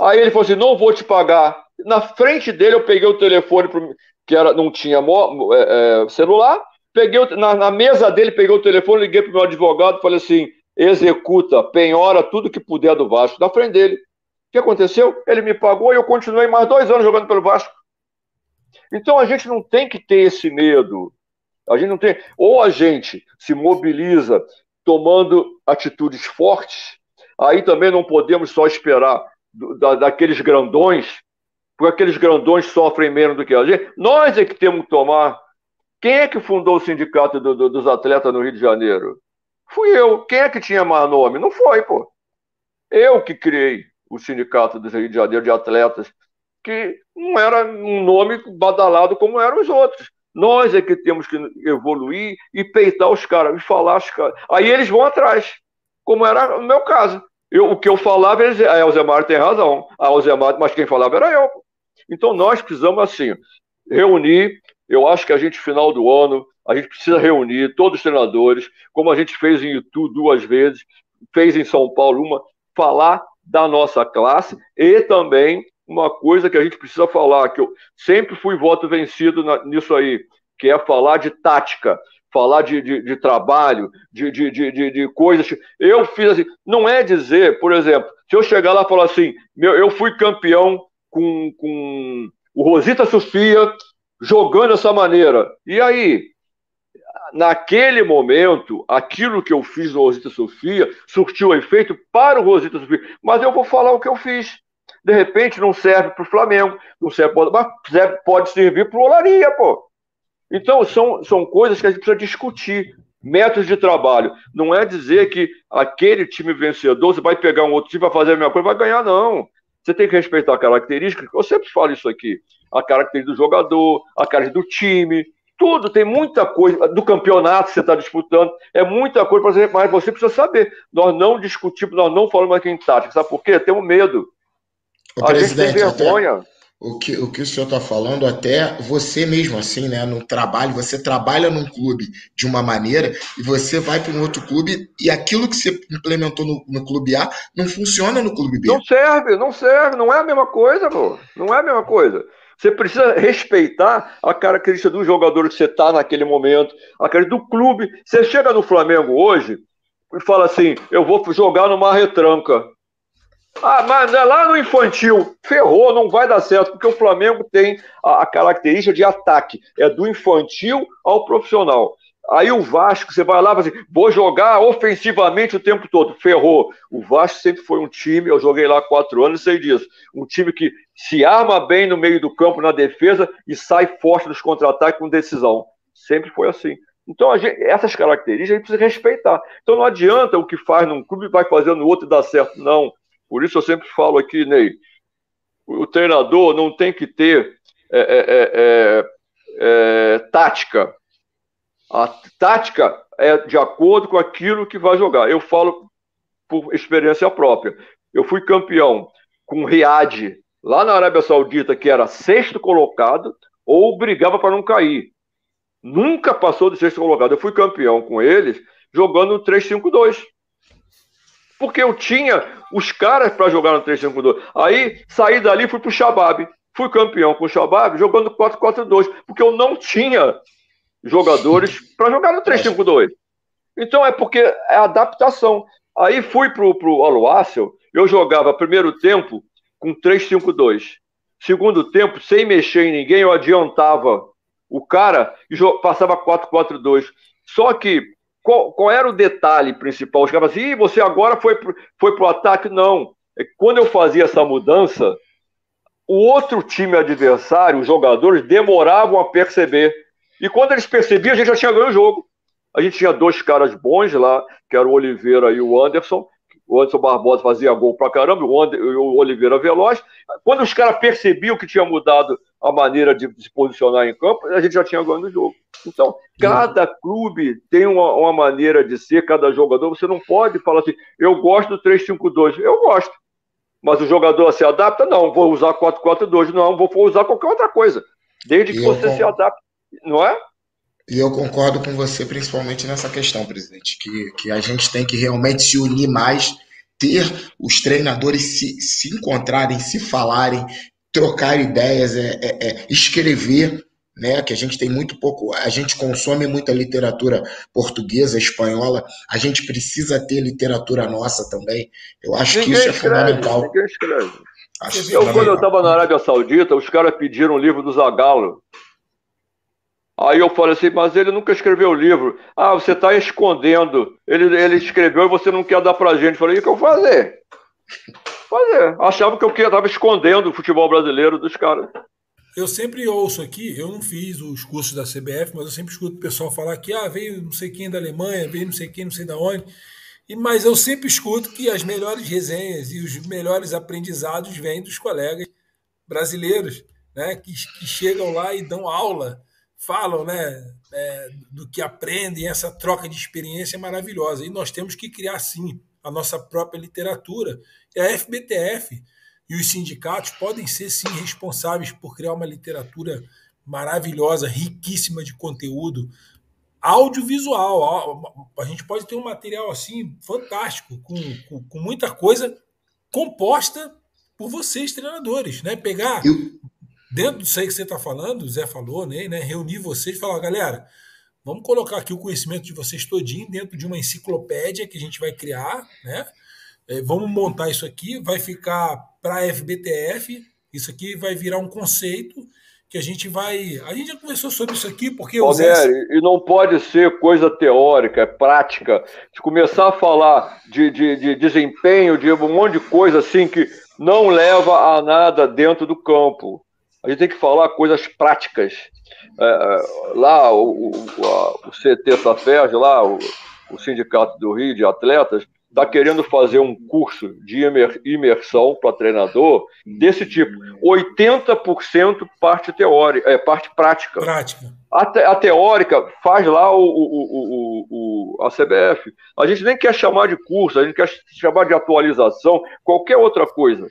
Aí ele falou assim, não vou te pagar. Na frente dele eu peguei o telefone, pro, que era, não tinha é, é, celular, peguei na, na, mesa dele, peguei o telefone, liguei pro meu advogado, falei assim, executa, penhora tudo que puder do Vasco, na frente dele que aconteceu? Ele me pagou e eu continuei mais dois anos jogando pelo Vasco. Então a gente não tem que ter esse medo. A gente não tem. Ou a gente se mobiliza tomando atitudes fortes, aí também não podemos só esperar da, daqueles grandões, porque aqueles grandões sofrem menos do que a gente. Nós é que temos que tomar. Quem é que fundou o sindicato do, do, dos atletas no Rio de Janeiro? Fui eu. Quem é que tinha mais nome? Não foi, pô. Eu que criei o Sindicato do Rio de Janeiro de Atletas, que não era um nome badalado como eram os outros. Nós é que temos que evoluir e peitar os caras, e falar os caras. Aí eles vão atrás, como era no meu caso. Eu, o que eu falava, eles, a Elzemar tem razão. A Elzemar, mas quem falava era eu. Então nós precisamos, assim, reunir. Eu acho que a gente, final do ano, a gente precisa reunir todos os treinadores, como a gente fez em Itu duas vezes, fez em São Paulo uma, falar da nossa classe e também uma coisa que a gente precisa falar, que eu sempre fui voto vencido na, nisso aí, que é falar de tática, falar de, de, de trabalho, de, de, de, de, coisas. Eu fiz assim, não é dizer, por exemplo, se eu chegar lá e falar assim, meu, eu fui campeão com, com o Rosita Sofia jogando dessa maneira. E aí? naquele momento, aquilo que eu fiz no Rosita Sofia surtiu efeito para o Rosita Sofia. Mas eu vou falar o que eu fiz. De repente não serve para o Flamengo, não serve mas pode servir para o Olaria, pô. Então são, são coisas que a gente precisa discutir. Métodos de trabalho. Não é dizer que aquele time vencedor, você vai pegar um outro time, vai fazer a mesma coisa, vai ganhar, não. Você tem que respeitar a característica, eu sempre falo isso aqui, a característica do jogador, a característica do time, tudo, tem muita coisa do campeonato que você está disputando, é muita coisa para você, mas você precisa saber. Nós não discutimos, nós não falamos aqui em tática, sabe por quê? Temos medo. O a gente tem vergonha. Até, o, que, o que o senhor está falando, até você mesmo, assim, né? No trabalho, você trabalha num clube de uma maneira e você vai para um outro clube e aquilo que você implementou no, no clube A não funciona no clube B. Não serve, não serve, não é a mesma coisa, pô. Não é a mesma coisa. Você precisa respeitar a característica do jogador que você está naquele momento, a característica do clube. Você chega no Flamengo hoje e fala assim: eu vou jogar numa retranca. Ah, mas é lá no infantil. Ferrou, não vai dar certo, porque o Flamengo tem a, a característica de ataque. É do infantil ao profissional. Aí o Vasco, você vai lá e fala assim, vou jogar ofensivamente o tempo todo. Ferrou. O Vasco sempre foi um time, eu joguei lá quatro anos e sei disso. Um time que se arma bem no meio do campo, na defesa, e sai forte dos contra-ataques com decisão. Sempre foi assim. Então, gente, essas características a gente precisa respeitar. Então, não adianta o que faz num clube vai fazer no outro e dar certo. Não. Por isso eu sempre falo aqui, Ney, o treinador não tem que ter é, é, é, é tática a tática é de acordo com aquilo que vai jogar. Eu falo por experiência própria. Eu fui campeão com Riad lá na Arábia Saudita, que era sexto colocado, ou brigava para não cair. Nunca passou de sexto colocado. Eu fui campeão com eles jogando no 3-5-2. Porque eu tinha os caras para jogar no 3-5-2. Aí saí dali e fui pro Shabab. Fui campeão com o Shabab jogando 4-4-2. Porque eu não tinha jogadores para jogar no 3-5-2. Então é porque é adaptação. Aí fui pro, pro Aluácel, eu jogava primeiro tempo com 3-5-2. Segundo tempo, sem mexer em ninguém, eu adiantava o cara e passava 4-4-2. Só que qual, qual, era o detalhe principal? Os caras assim, você agora foi pro, foi pro ataque? Não. É quando eu fazia essa mudança, o outro time adversário, os jogadores, demoravam a perceber. E quando eles percebiam, a gente já tinha ganho o jogo. A gente tinha dois caras bons lá, que era o Oliveira e o Anderson. O Anderson Barbosa fazia gol pra caramba, o, Oliveira veloz. Quando os caras percebiam que tinha mudado a maneira de se posicionar em campo, a gente já tinha ganho o jogo. Então, cada clube tem uma, uma, maneira de ser, cada jogador. Você não pode falar assim, eu gosto do 3-5-2. Eu gosto. Mas o jogador se adapta? Não, vou usar 4-4-2. Não, vou usar qualquer outra coisa. Desde que você se adapte. Não é? E eu concordo com você, principalmente nessa questão, presidente, que, que a gente tem que realmente se unir mais, ter os treinadores se, se encontrarem, se falarem, trocar ideias, é, é, é, escrever, né? Que a gente tem muito pouco, a gente consome muita literatura portuguesa, espanhola, a gente precisa ter literatura nossa também. Eu acho ninguém que isso é escreve, é fundamental. Ninguém escreve. Acho eu, quando eu estava na Arábia Saudita, os caras pediram o livro do Zagalo. Aí eu falei assim, mas ele nunca escreveu o livro. Ah, você está escondendo. Ele, ele escreveu e você não quer dar pra gente. Eu falei, o que eu fazer? Fazer. Achava que eu estava escondendo o futebol brasileiro dos caras. Eu sempre ouço aqui, eu não fiz os cursos da CBF, mas eu sempre escuto o pessoal falar que ah, veio não sei quem da Alemanha, veio não sei quem, não sei da onde. E, mas eu sempre escuto que as melhores resenhas e os melhores aprendizados vêm dos colegas brasileiros, né, que, que chegam lá e dão aula falam né, é, do que aprendem, essa troca de experiência é maravilhosa. E nós temos que criar, sim, a nossa própria literatura. E a FBTF e os sindicatos podem ser, sim, responsáveis por criar uma literatura maravilhosa, riquíssima de conteúdo, audiovisual. A gente pode ter um material assim fantástico, com, com, com muita coisa composta por vocês, treinadores. Né? Pegar dentro disso aí que você está falando, o Zé falou, né, né, reunir vocês e falar, galera, vamos colocar aqui o conhecimento de vocês todinho dentro de uma enciclopédia que a gente vai criar, né? É, vamos montar isso aqui, vai ficar para a FBTF, isso aqui vai virar um conceito que a gente vai. A gente já conversou sobre isso aqui, porque Palmieri, Zé... e não pode ser coisa teórica, é prática. De começar a falar de, de, de desempenho, de um monte de coisa assim que não leva a nada dentro do campo a gente tem que falar coisas práticas. É, é lá, o, o, a, o CT Safed, lá, o, o Sindicato do Rio de Atletas, está querendo fazer um curso de imersão para treinador desse tipo. 80% parte teórica, é, parte prática. Prática. A, te, a teórica faz lá o, o, o, a CBF. A gente nem quer chamar de curso, a gente quer chamar de atualização, qualquer outra coisa.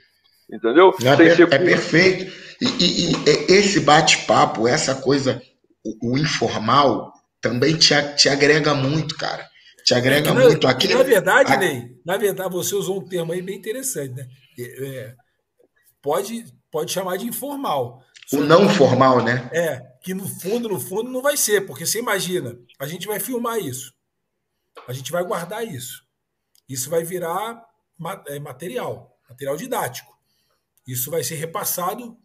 Entendeu? É, per, é perfeito. E, e, e esse bate-papo, essa coisa, o, o, informal, também te, te agrega muito, cara. Te agrega é, muito. Aqui, na verdade, a... Ney, na verdade, você usou um termo aí bem interessante, né? É, é pode, pode chamar de informal. O não formal, né? É, que no fundo, no fundo, não vai ser, porque você imagina, a gente vai filmar isso. A gente vai guardar isso. Isso vai virar é, material, material didático. Isso vai ser repassado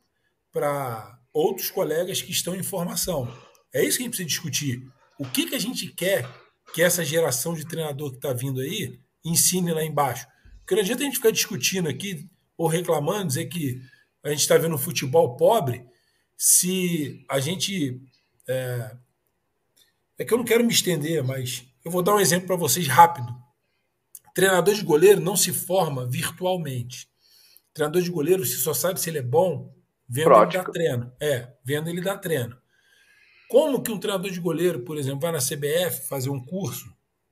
para outros colegas que estão em formação. É isso que a gente precisa discutir. O que, que a gente quer que essa geração de treinador que está vindo aí ensine lá embaixo? Porque não adianta a gente ficar discutindo aqui ou reclamando, dizer que a gente está vendo um futebol pobre, se a gente. É... é que eu não quero me estender, mas eu vou dar um exemplo para vocês rápido. Treinador de goleiro não se forma virtualmente. Treinador de goleiro, você só sabe se ele é bom vendo Prática. ele dar treino. É, vendo ele dar treino. Como que um treinador de goleiro, por exemplo, vai na CBF fazer um curso?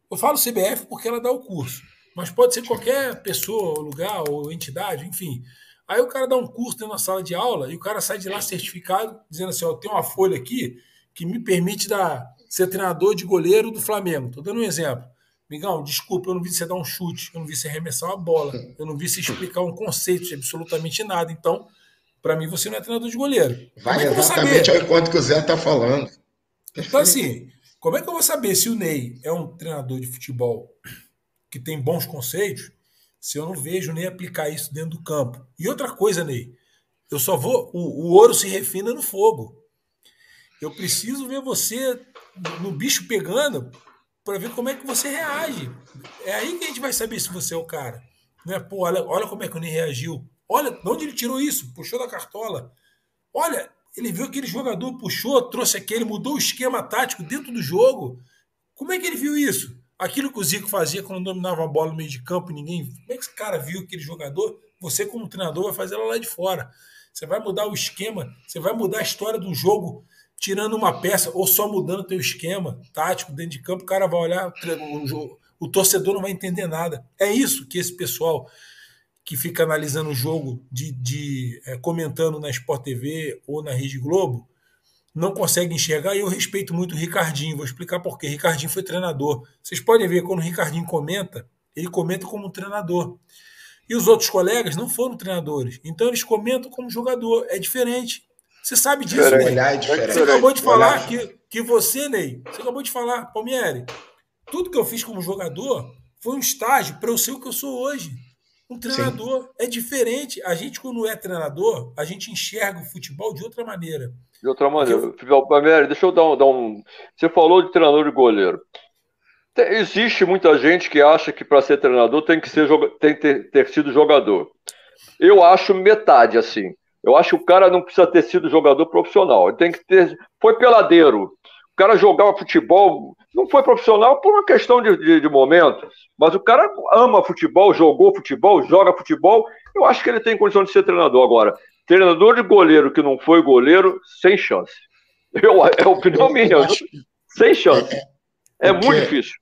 Eu falo CBF porque ela dá o curso, mas pode ser qualquer pessoa, lugar ou entidade, enfim. Aí o cara dá um curso dentro da sala de aula e o cara sai de lá certificado, dizendo assim: ó, tem uma folha aqui que me permite dar, ser treinador de goleiro do Flamengo. Estou dando um exemplo. Migão, desculpa, eu não vi você dar um chute, eu não vi você arremessar uma bola, eu não vi você explicar um conceito de absolutamente nada. Então, para mim, você não é treinador de goleiro. Vai é exatamente ao encontro que o Zé está falando. Então, assim, como é que eu vou saber se o Ney é um treinador de futebol que tem bons conceitos se eu não vejo nem aplicar isso dentro do campo? E outra coisa, Ney, eu só vou. O, o ouro se refina no fogo. Eu preciso ver você no bicho pegando para ver como é que você reage. É aí que a gente vai saber se você é o cara. Não é, pô, olha, olha como é que o Ney reagiu. Olha, de onde ele tirou isso? Puxou da cartola. Olha, ele viu aquele jogador, puxou, trouxe aquele, mudou o esquema tático dentro do jogo. Como é que ele viu isso? Aquilo que o Zico fazia quando dominava a bola no meio de campo, ninguém. Como é que esse cara viu aquele jogador? Você, como treinador, vai fazer ela lá de fora. Você vai mudar o esquema, você vai mudar a história do jogo, tirando uma peça, ou só mudando o teu esquema tático dentro de campo, o cara vai olhar, o, o torcedor não vai entender nada. É isso que esse pessoal que fica analisando o jogo, de, de é, comentando na Sport TV ou na Rede Globo, não consegue enxergar. E eu respeito muito o Ricardinho, vou explicar por quê. Ricardinho foi treinador. Vocês podem ver quando o Ricardinho comenta, ele comenta como treinador. E os outros colegas não foram treinadores. Então eles comentam como jogador. É diferente. Você sabe disso, Ney. É diferente. Você acabou de falar que, que você, Ney, você acabou de falar, Palmieri, tudo que eu fiz como jogador foi um estágio para eu ser o que eu sou hoje. Um treinador Sim. é diferente. A gente, quando é treinador, a gente enxerga o futebol de outra maneira. De outra maneira. Palmieri, deixa eu dar um, dar um. Você falou de treinador de goleiro. Existe muita gente que acha que para ser treinador tem que, ser, tem que ter, ter sido jogador. Eu acho metade assim. Eu acho que o cara não precisa ter sido jogador profissional. Ele tem que ter. Foi peladeiro. O cara jogava futebol, não foi profissional por uma questão de, de, de, momento, mas o cara ama futebol, jogou futebol, joga futebol. Eu acho que ele tem condição de ser treinador agora. Treinador de goleiro que não foi goleiro, sem chance. Eu, é a opinião minha, acho... sem chance. É, é, é muito difícil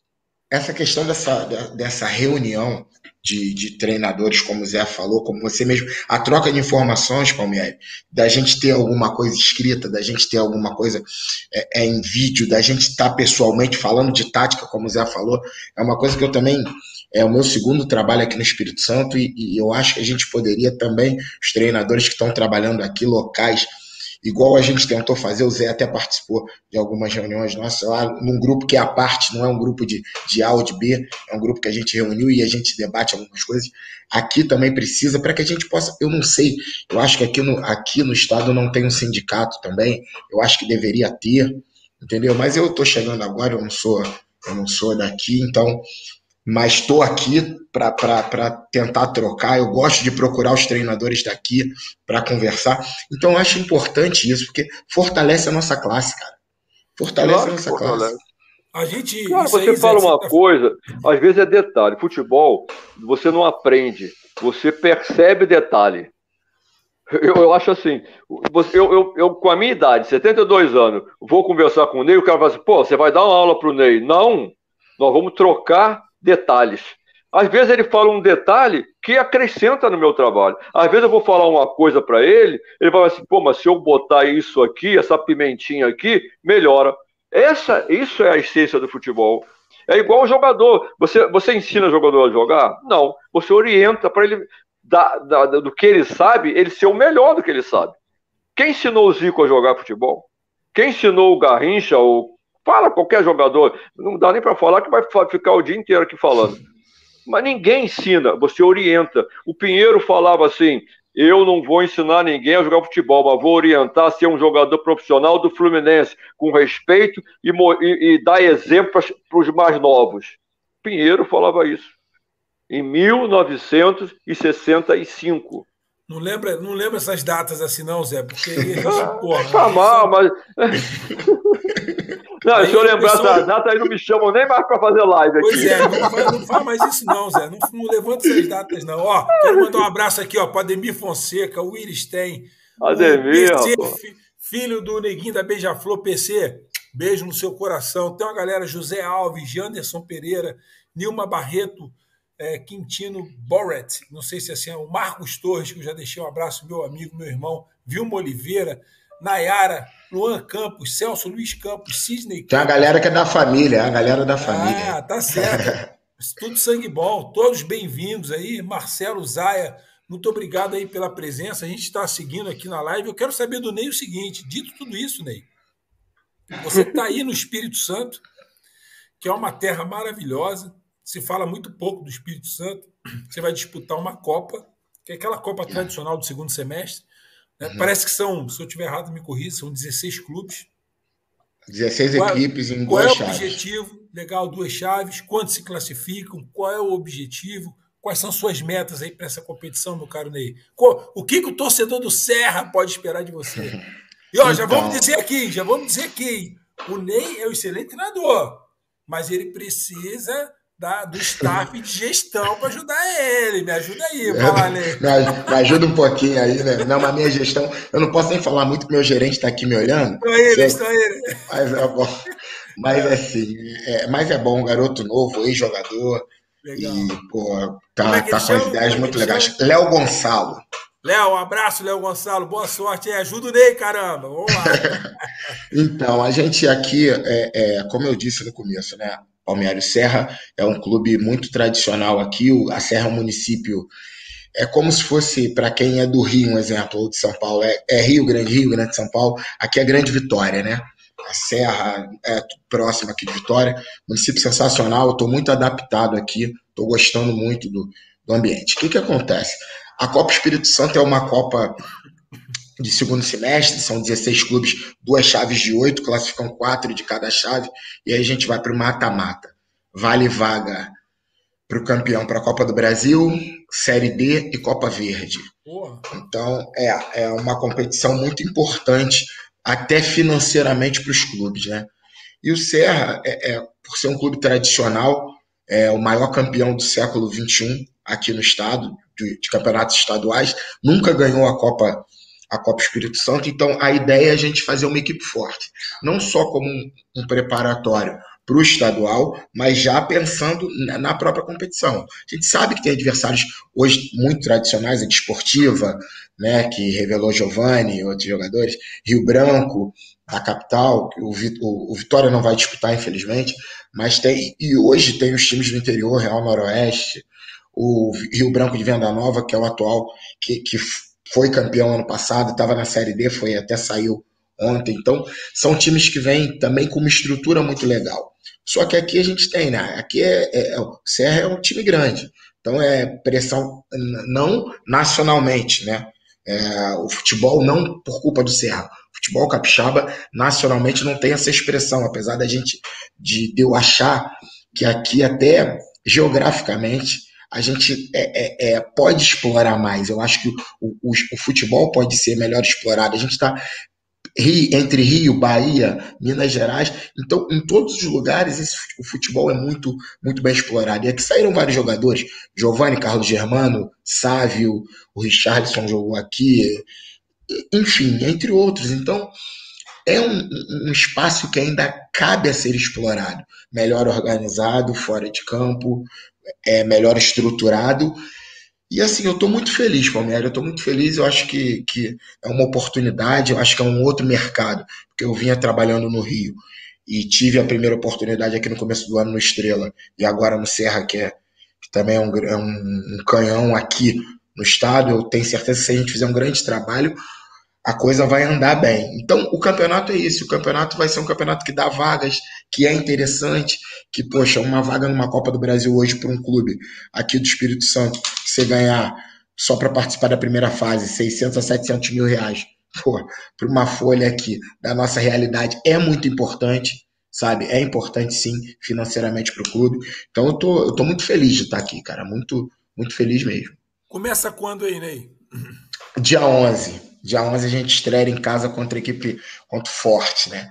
essa questão dessa, dessa reunião de, de, treinadores, como o Zé falou, como você mesmo, a troca de informações, Palmieri, da gente ter alguma coisa escrita, da gente ter alguma coisa é, é em vídeo, da gente estar tá pessoalmente falando de tática, como o Zé falou, é uma coisa que eu também. É o meu segundo trabalho aqui no Espírito Santo e, e eu acho que a gente poderia também, os treinadores que estão trabalhando aqui, locais, igual a gente tentou fazer, o Zé até participou de algumas reuniões nossas lá, num grupo que é a parte, não é um grupo de, de A ou de B, é um grupo que a gente reuniu e a gente debate algumas coisas. Aqui também precisa, para que a gente possa, eu não sei, eu acho que aqui no, aqui no estado não tem um sindicato também, eu acho que deveria ter, entendeu? Mas eu estou chegando agora, eu não sou, eu não sou daqui, então mas estou aqui para tentar trocar. Eu gosto de procurar os treinadores daqui para conversar. Então, acho importante isso, porque fortalece a nossa classe, cara. Fortalece claro, a nossa fortalece. classe. A gente. Claro, você aí, fala uma tá... coisa, às vezes é detalhe. Futebol, você não aprende, você percebe detalhe. Eu, eu acho assim, eu, eu, eu, com a minha idade, 72 anos, vou conversar com o Ney, o cara vai assim, pô, você vai dar uma aula pro Ney. Não, nós vamos trocar detalhes. Às vezes ele fala um detalhe que acrescenta no meu trabalho. Às vezes eu vou falar uma coisa para ele, ele vai assim, pô, mas se eu botar isso aqui, essa pimentinha aqui, melhora. Essa, isso é a essência do futebol. É igual o jogador. Você, você ensina o jogador a jogar? Não. Você orienta para ele, da, da, do que ele sabe, ele ser o melhor do que ele sabe. Quem ensinou o Zico a jogar futebol? Quem ensinou o Garrincha, ou Fala qualquer jogador, não dá nem para falar que vai ficar o dia inteiro aqui falando. Mas ninguém ensina, você orienta. O Pinheiro falava assim: eu não vou ensinar ninguém a jogar futebol, mas vou orientar a ser um jogador profissional do Fluminense, com respeito e, e, e dar exemplo para os mais novos. Pinheiro falava isso. Em 1965. Não lembra, não lembra essas datas assim, não, Zé? Porque. Ah, porra, tá mal, mas. Não, aí se eu lembrar pessoal... essa data, aí não me chamam nem mais para fazer live aqui. Pois é, não faz, não faz mais isso não, Zé. Não, não levanta essas datas não. Ó, quero mandar um abraço aqui ó, para Ademir Fonseca, o Willis tem. Ademir, PC, filho do Neguinho da Beija-Flor, PC. Beijo no seu coração. Tem uma galera, José Alves, Janderson Pereira, Nilma Barreto, é, Quintino Borret, não sei se é assim, é o Marcos Torres, que eu já deixei um abraço, meu amigo, meu irmão, Vilma Oliveira, Nayara, Luan Campos, Celso Luiz Campos, Sidney Campos. Tem a galera que é da família, a galera da família. Ah, tá certo. Tudo sangue bom, todos bem-vindos aí. Marcelo Zaia, muito obrigado aí pela presença. A gente está seguindo aqui na live. Eu quero saber do Ney o seguinte: dito tudo isso, Ney, você está aí no Espírito Santo, que é uma terra maravilhosa. Se fala muito pouco do Espírito Santo. Você vai disputar uma Copa, que é aquela Copa tradicional do segundo semestre. Né? Uhum. Parece que são, se eu estiver errado, me corrija, são 16 clubes. 16 qual, equipes em qual duas chaves. Qual é o objetivo? Legal, duas chaves. Quantos se classificam? Qual é o objetivo? Quais são suas metas aí para essa competição, meu caro Ney? O que, que o torcedor do Serra pode esperar de você? E ó, então... já vamos dizer aqui, já vamos dizer aqui, o Ney é um excelente treinador, mas ele precisa da, do staff de gestão para ajudar ele. Me ajuda aí, falar, Ney. Me, ajuda um pouquinho aí, né? Não, mas minha gestão, eu não posso nem falar muito, meu gerente está aqui me olhando. Estou ele, estou ele. Mas é bom. Mas assim, é, mas é bom, garoto novo, ex-jogador. E, pô, tá, é tá com as ideias muito legais. Léo Gonçalo. Léo, um abraço, Léo Gonçalo. Boa sorte. É, ajuda o Ney, caramba. Vamos lá. então, a gente aqui, é, é, como eu disse no começo, né? Palmeira Serra é um clube muito tradicional aqui. A Serra é um município. É como se fosse, para quem é do Rio, um exemplo, ou de São Paulo, é, é Rio Grande, Rio Grande São Paulo. Aqui é Grande Vitória, né? a Serra é próxima aqui de Vitória. Município sensacional, estou muito adaptado aqui, estou gostando muito do, do ambiente. O que, que acontece? A Copa Espírito Santo é uma Copa de segundo semestre, são 16 clubes, duas chaves de oito, classificam quatro de cada chave, e aí a gente vai para o mata-mata. Vale vaga para o campeão para a Copa do Brasil, Série B e Copa Verde. Porra. Então é, é uma competição muito importante até financeiramente para os clubes, né? E o Serra, é, é, por ser um clube tradicional, é o maior campeão do século XXI aqui no estado, de, de, campeonatos estaduais, nunca ganhou a Copa a Copa Espírito Santo, então a ideia é a gente fazer uma equipe forte, não só como um, um preparatório para o estadual, mas já pensando na própria competição. A gente sabe que tem adversários hoje muito tradicionais, a desportiva, né, que revelou Giovanni e outros jogadores, Rio Branco, da capital, o, o, o, Vitória não vai disputar, infelizmente, mas tem, e hoje tem os times do interior, Real Noroeste, o Rio Branco de Venda Nova, que é o atual, que, que foi campeão ano passado, estava na Série D, foi até saiu ontem. Então, são times que vêm também com uma estrutura muito legal. Só que aqui a gente tem, né? Aqui é, é, é o Serra é um time grande. Então é pressão não nacionalmente, né? É, o futebol não por culpa do Serra. O futebol capixaba nacionalmente não tem essa expressão, apesar da gente de, de eu achar que aqui até geograficamente a gente é, é, é, pode explorar mais. Eu acho que o, o, o, futebol pode ser melhor explorado. A gente está entre Rio, Bahia, Minas Gerais. Então, em todos os lugares, esse, o futebol é muito, muito bem explorado. E aqui saíram vários jogadores: Giovanni, Carlos Germano, Sávio, o Richardson jogou aqui, enfim, entre outros. Então, é um, um espaço que ainda cabe a ser explorado. Melhor organizado, fora de campo, é melhor estruturado e assim, eu estou muito feliz, Palmeiras, eu estou muito feliz, eu acho que, que é uma oportunidade, eu acho que é um outro mercado, porque eu vinha trabalhando no Rio e tive a primeira oportunidade aqui no começo do ano no Estrela e agora no Serra, que, é, que também é um, é um, canhão aqui no estado. Eu tenho certeza que se a gente fizer um grande trabalho, a coisa vai andar bem. Então, o campeonato é isso. O campeonato vai ser um campeonato que dá vagas, que é interessante, que, poxa, uma vaga numa Copa do Brasil hoje para um clube aqui do Espírito Santo, você ganhar só para participar da primeira fase 600 a 700 mil reais, para uma folha aqui da nossa realidade é muito importante, sabe? É importante sim, financeiramente para o clube. Então, eu tô, eu tô muito feliz de estar aqui, cara. Muito, muito feliz mesmo. Começa quando aí, Ney? Dia 11. Dia 11 a gente estreia em casa contra a equipe contra Forte, né?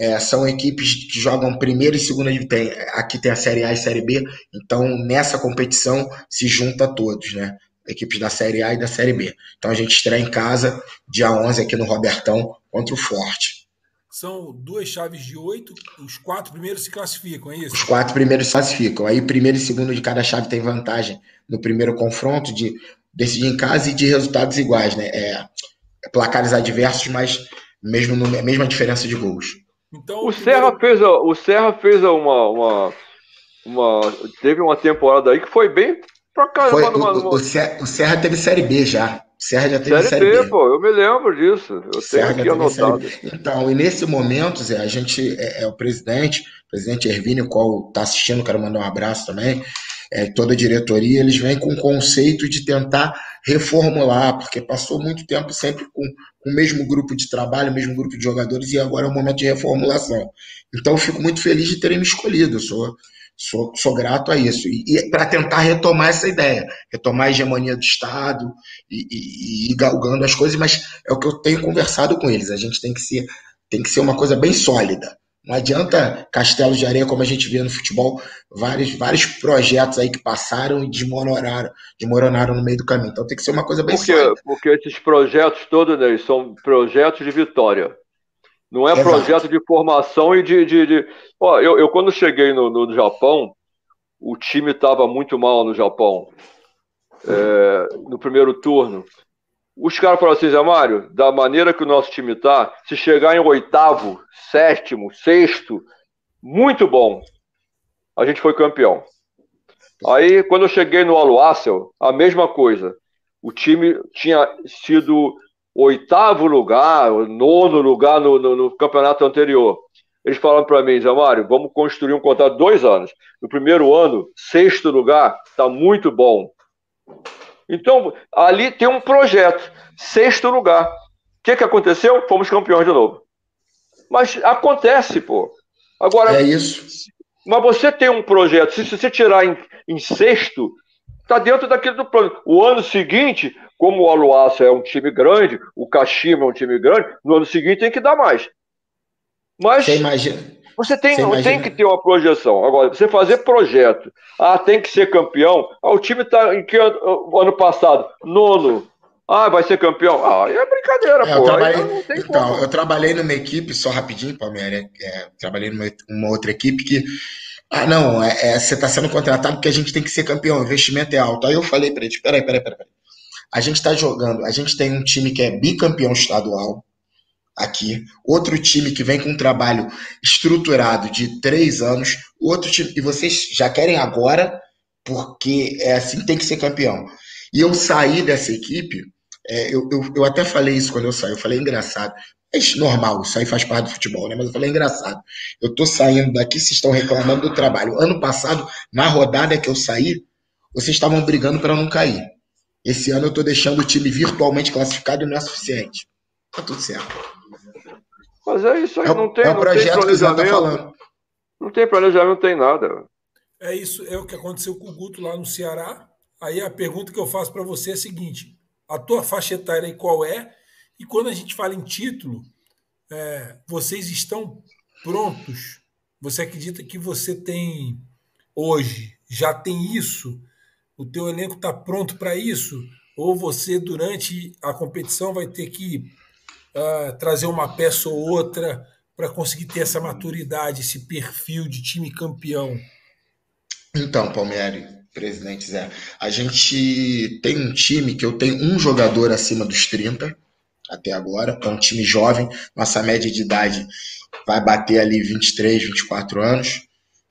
É, são equipes que jogam primeiro e segundo. Tem, aqui tem a Série A e Série B, então nessa competição se junta todos, né? Equipes da Série A e da Série B. Então a gente estreia em casa, dia 11, aqui no Robertão, contra o Forte. São duas chaves de oito, os quatro primeiros se classificam, é isso? Os quatro primeiros se classificam. Aí primeiro e segundo de cada chave tem vantagem no primeiro confronto de decidir em casa e de resultados iguais, né? É, placares adversos, mas mesmo mesma diferença de gols. Então, o, Serra fez, o Serra fez uma, uma, uma, Teve uma temporada aí que foi bem pra caramba. Foi, numa, numa... O, Serra, o, Serra, teve Série B já. O Serra já teve Série, série B, B, pô, eu me lembro disso. Eu Serra tenho aqui anotado. Então, e nesse momento, Zé, a gente é, é o presidente, o presidente Hervínio, qual está assistindo, quero mandar um abraço também. É, toda a diretoria, eles vêm com o conceito de tentar reformular, porque passou muito tempo sempre com, com o mesmo grupo de trabalho, o mesmo grupo de jogadores, e agora é o momento de reformulação. Então, fico muito feliz de terem me escolhido. Eu sou Sou, sou grato a isso. E, e para tentar retomar essa ideia, retomar a hegemonia do Estado e, e, e galgando as coisas, mas é o que eu tenho conversado com eles. A gente tem que ser, tem que ser uma coisa bem sólida. Não adianta castelos de areia, como a gente vê no futebol, vários, vários projetos aí que passaram e desmoronaram, desmoronaram no meio do caminho. Então tem que ser uma coisa bem porque, sólida. Porque esses projetos todos né, são projetos de vitória. Não é Exato. projeto de formação e de. de, de... Ó, eu, eu, quando cheguei no, no Japão, o time estava muito mal no Japão. É, no primeiro turno. Os caras falaram assim, Zé Mário, da maneira que o nosso time está, se chegar em oitavo, sétimo, sexto, muito bom. A gente foi campeão. Aí, quando eu cheguei no Aluácel, a mesma coisa. O time tinha sido oitavo lugar, nono lugar no, no, no campeonato anterior. Eles falaram para mim, Zé Mário, vamos construir um contrato dois anos. No primeiro ano, sexto lugar, está muito bom. Então, ali tem um projeto, sexto lugar. O que, que aconteceu? Fomos campeões de novo. Mas acontece, pô. Agora, é isso. Mas você tem um projeto, se você tirar em, em sexto, está dentro daquele do plano. O ano seguinte, como o Aluácia é um time grande, o Kashima é um time grande, no ano seguinte tem que dar mais. Mas você, imagina, você tem, você imagina. tem que ter uma projeção. Agora, você fazer projeto, ah, tem que ser campeão. Ah, o time está em que ano, ano passado? Nono. Ah, vai ser campeão. Ah, é brincadeira, é, pô. Eu trabalhei, então, eu trabalhei numa equipe, só rapidinho, Palmeiras, é, trabalhei numa uma outra equipe que ah, não, é, é, você está sendo contratado porque a gente tem que ser campeão, o investimento é alto. Aí eu falei para eles: peraí, peraí, peraí. A gente está jogando, a gente tem um time que é bicampeão estadual aqui, outro time que vem com um trabalho estruturado de três anos, outro time, e vocês já querem agora, porque é assim tem que ser campeão. E eu saí dessa equipe, é, eu, eu, eu até falei isso quando eu saí, eu falei engraçado. É normal, isso aí faz parte do futebol, né? Mas eu falei engraçado. Eu tô saindo daqui, vocês estão reclamando do trabalho. Ano passado, na rodada que eu saí, vocês estavam brigando para não cair. Esse ano eu estou deixando o time virtualmente classificado e não é suficiente. Tá tudo certo. Mas é isso aí, é, não tem, é o projeto não tem tá planejamento. Tá falando. Não tem planejamento, não tem nada. É isso, é o que aconteceu com o Guto lá no Ceará. Aí a pergunta que eu faço para você é a seguinte: a tua faixa etária aí qual é? E quando a gente fala em título, é, vocês estão prontos? Você acredita que você tem hoje já tem isso o teu elenco está pronto para isso? Ou você, durante a competição, vai ter que uh, trazer uma peça ou outra para conseguir ter essa maturidade, esse perfil de time campeão? Então, Palmieri, presidente Zé, a gente tem um time que eu tenho um jogador acima dos 30 até agora, é um time jovem, nossa média de idade vai bater ali 23, 24 anos,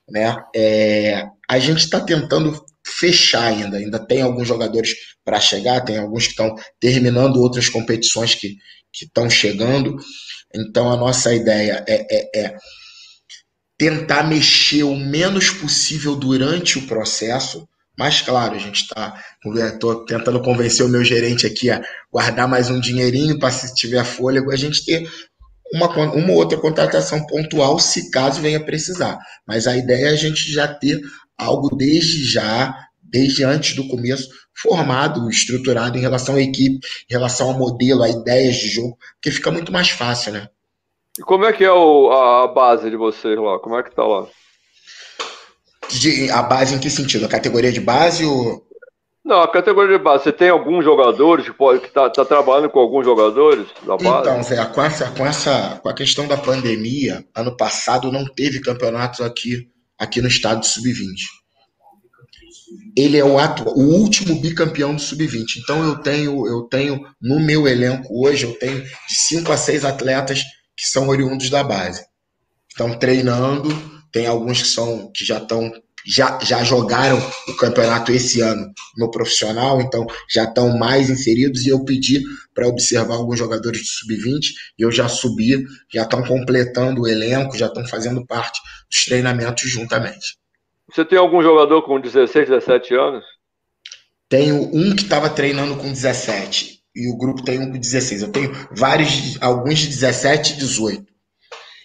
né? É, a gente está tentando fechar ainda. Ainda tem alguns jogadores para chegar, tem alguns que estão terminando outras competições que estão chegando. Então a nossa ideia é, é, é tentar mexer o menos possível durante o processo. Mas, claro, a gente está. Estou tentando convencer o meu gerente aqui a guardar mais um dinheirinho para, se tiver fôlego, a gente ter uma, uma outra contratação pontual, se caso venha precisar. Mas a ideia é a gente já ter algo desde já, desde antes do começo, formado, estruturado em relação à equipe, em relação ao modelo, a ideias de jogo, porque fica muito mais fácil, né? E como é que é o, a base de vocês lá? Como é que tá lá? De, a base em que sentido? A categoria de base ou... Não, a categoria de base, você tem alguns jogadores que pode que tá, tá trabalhando com alguns jogadores da base? Então, Zé, com essa, com essa com a questão da pandemia, ano passado não teve campeonatos aqui aqui no estado de sub-20. Ele é o, atual, o último bicampeão do sub-20. Então eu tenho, eu tenho no meu elenco hoje, eu tenho de 5 a 6 atletas que são oriundos da base. Estão treinando, tem alguns que são que já estão já, já jogaram o campeonato esse ano no profissional, então já estão mais inseridos. E eu pedi para observar alguns jogadores do sub-20 e eu já subi, já estão completando o elenco, já estão fazendo parte dos treinamentos juntamente. Você tem algum jogador com 16, 17 anos? Tenho um que estava treinando com 17 e o grupo tem um com 16. Eu tenho vários, alguns de 17 e 18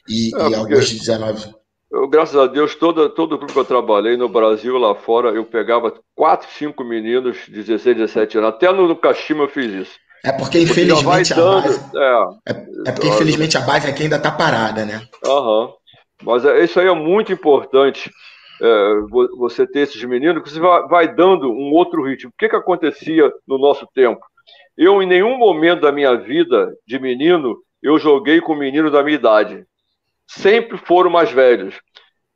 e, é, e alguns de 19. Eu, graças a Deus, todo, todo o grupo que eu trabalhei no Brasil, lá fora, eu pegava 4, 5 meninos de 16, 17 anos. Até no, no Kashima eu fiz isso. É porque, infelizmente, a base, é, é, é, porque, infelizmente, a base aqui ainda está parada, né? Aham. Mas é, isso aí é muito importante é, você ter esses meninos, que você vai, vai, dando um outro ritmo. O que, que acontecia no nosso tempo? Eu, em nenhum momento da minha vida de menino, eu joguei com meninos da minha idade. Sempre foram mais velhos.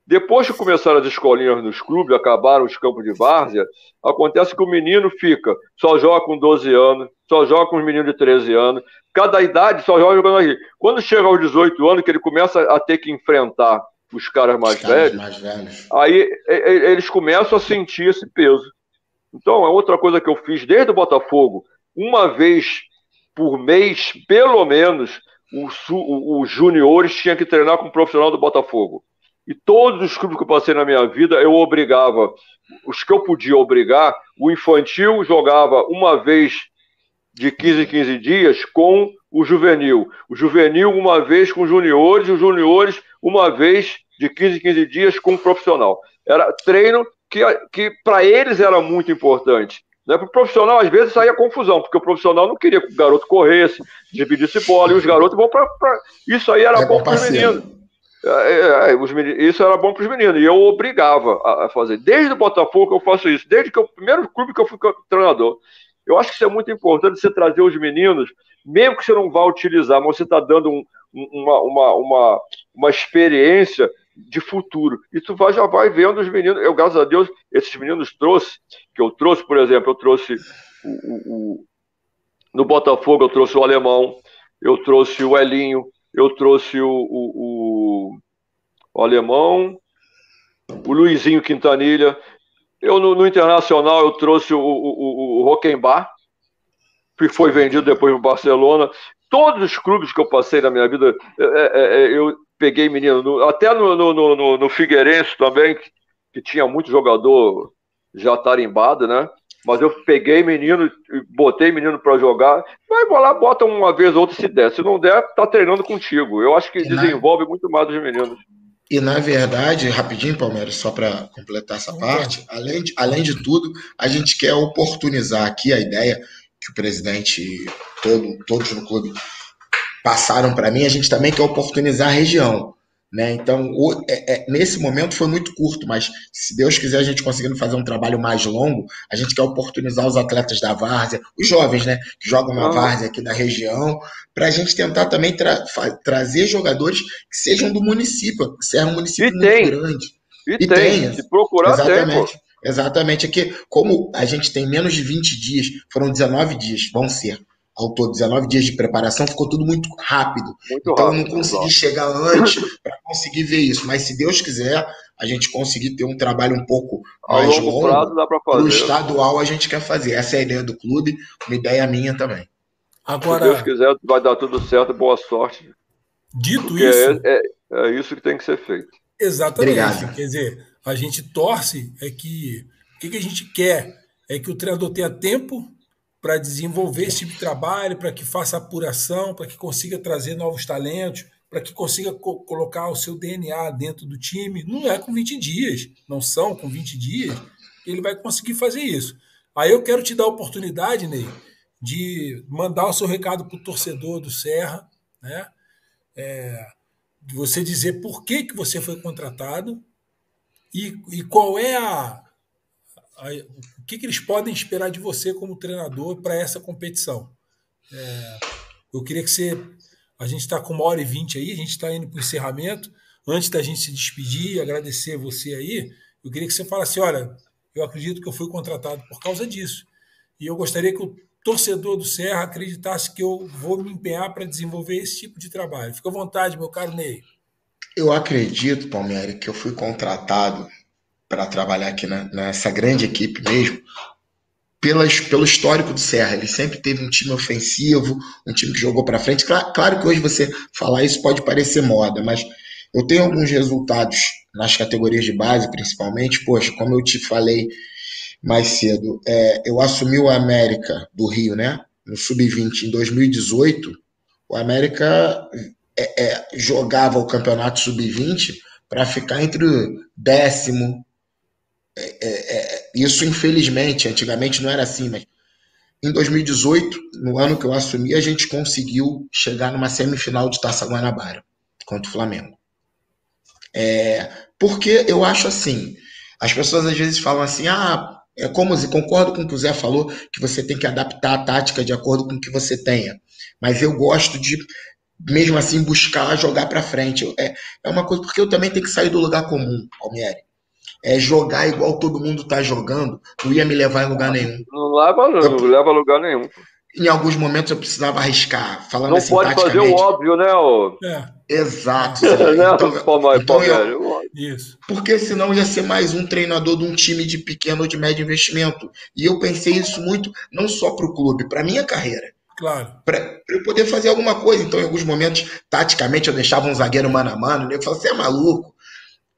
Depois que começaram as escolinhas nos clubes, acabaram os campos de várzea, acontece que o menino fica, só joga com 12 anos, só joga com os meninos de 13 anos, cada idade só joga jogando aqui. Quando chega aos 18 anos, que ele começa a ter que enfrentar os caras mais, os caras velhos, mais velhos, aí eles começam a sentir esse peso. Então, é outra coisa que eu fiz desde o Botafogo, uma vez por mês, pelo menos, os juniores tinham que treinar com o profissional do Botafogo. E todos os clubes que eu passei na minha vida, eu obrigava, os que eu podia obrigar, o infantil jogava uma vez de 15 em 15 dias com o juvenil. O juvenil uma vez com os juniores, e os juniores uma vez de 15 em 15 dias com o profissional. Era treino que, que para eles era muito importante. Né? Para o profissional, às vezes, saía confusão, porque o profissional não queria que o garoto corresse, dividisse bola, e os garotos vão para. Isso aí era é bom para os meninos. É, é, é, os meninos. Isso era bom para os meninos, e eu obrigava a, a, fazer. Desde o Botafogo eu faço isso, desde que o primeiro clube que eu fui treinador. Eu acho que isso é muito importante você trazer os meninos, mesmo que você não vá utilizar, mas você está dando um, uma, uma, uma, uma experiência de futuro. E tu vai, já vai vendo os meninos. Eu, graças a Deus, esses meninos trouxe, que eu trouxe, por exemplo, eu trouxe o, o, o, no Botafogo, eu trouxe o Alemão, eu trouxe o Elinho, eu trouxe o, o, o Alemão, o Luizinho Quintanilha. Eu, no, no Internacional, eu trouxe o, o, o Roquembar, que foi vendido depois no Barcelona. Todos os clubes que eu passei na minha vida, é, é, é, eu peguei menino. No, até no, no, no, no Figueirense também, que, que, tinha muito jogador já tarimbado, né? Mas eu peguei menino, botei menino para jogar. Vai lá, bota uma vez ou outra se der. Se não der, tá treinando contigo. Eu acho que desenvolve muito mais os meninos. E na verdade, rapidinho, Palmeiras, só para completar essa parte, além de, além de tudo, a gente quer oportunizar aqui a ideia que o presidente, todo, todos no clube passaram para mim, a gente também quer oportunizar a região. Né? Então, o, é, é, nesse momento foi muito curto, mas se Deus quiser a gente conseguindo fazer um trabalho mais longo, a gente quer oportunizar os atletas da várzea, os jovens, né, que jogam na ah. várzea aqui da região, para a gente tentar também tra trazer jogadores que sejam do município. Serra é um município e muito tem. grande. E, e tem. tem. Se procurar, exatamente. Tem, Exatamente. É que, como a gente tem menos de 20 dias, foram 19 dias, vão ser ao todo 19 dias de preparação, ficou tudo muito rápido. Muito então rápido, eu não consegui chegar antes para conseguir ver isso. Mas se Deus quiser, a gente conseguir ter um trabalho um pouco Ao mais longo, prazo dá para fazer. O estadual a gente quer fazer. Essa é a ideia do clube, uma ideia minha também. Agora, se Deus quiser, vai dar tudo certo, boa sorte. Dito isso. É, é, é, isso que tem que ser feito. Exatamente. Obrigado. Quer dizer, a gente torce é que o que, que a gente quer é que o treinador tenha tempo para desenvolver esse tipo de trabalho, para que faça apuração, para que consiga trazer novos talentos, para que consiga co colocar o seu DNA dentro do time. Não é com 20 dias, não são com 20 dias que ele vai conseguir fazer isso. Aí eu quero te dar a oportunidade, Ney, de mandar o seu recado para o torcedor do Serra, né? É, de você dizer por que, que você foi contratado e, e qual é a, a que, que eles podem esperar de você como treinador para essa competição? É, eu queria que você. A gente está com uma hora e vinte aí, a gente está indo para o encerramento. Antes da gente se despedir, agradecer você aí, eu queria que você falasse: olha, eu acredito que eu fui contratado por causa disso. E eu gostaria que o torcedor do Serra acreditasse que eu vou me empenhar para desenvolver esse tipo de trabalho. Fica à vontade, meu caro Ney. Eu acredito, Palmeiras, que eu fui contratado para trabalhar aqui na, nessa grande equipe mesmo, pelas, pelo histórico do Serra. Ele sempre teve um time ofensivo, um time que jogou para frente. Claro, claro, que hoje você falar isso pode parecer moda, mas eu tenho alguns resultados nas categorias de base, principalmente. Poxa, como eu te falei mais cedo, é, eu assumi o América do Rio, né? No Sub-20 em 2018. O América é, é, jogava o campeonato Sub-20 para ficar entre o décimo, é, é, é, isso, infelizmente, antigamente não era assim, mas em 2018, no ano que eu assumi, a gente conseguiu chegar numa semifinal de Taça Guanabara contra o Flamengo. É, porque eu acho assim, as pessoas às vezes falam assim, ah, é como se concordo com o que o Zé falou, que você tem que adaptar a tática de acordo com o que você tenha. Mas eu gosto de, mesmo assim, buscar jogar para frente. É, é uma coisa, porque eu também tenho que sair do lugar comum, Palmieri é, jogar igual todo mundo tá jogando, não ia me levar em lugar nenhum. Não leva, não, eu, não leva a lugar nenhum. Em alguns momentos eu precisava arriscar. Falando não assim, pode fazer o óbvio, né? O... É. Exato. então, Palma, então eu, Isso. Porque senão ia ser mais um treinador de um time de pequeno ou de médio investimento. E eu pensei isso muito, não só para o clube, para minha carreira. Claro. Para eu poder fazer alguma coisa. Então, em alguns momentos, taticamente, eu deixava um zagueiro mano a mano. Eu falava, você é maluco?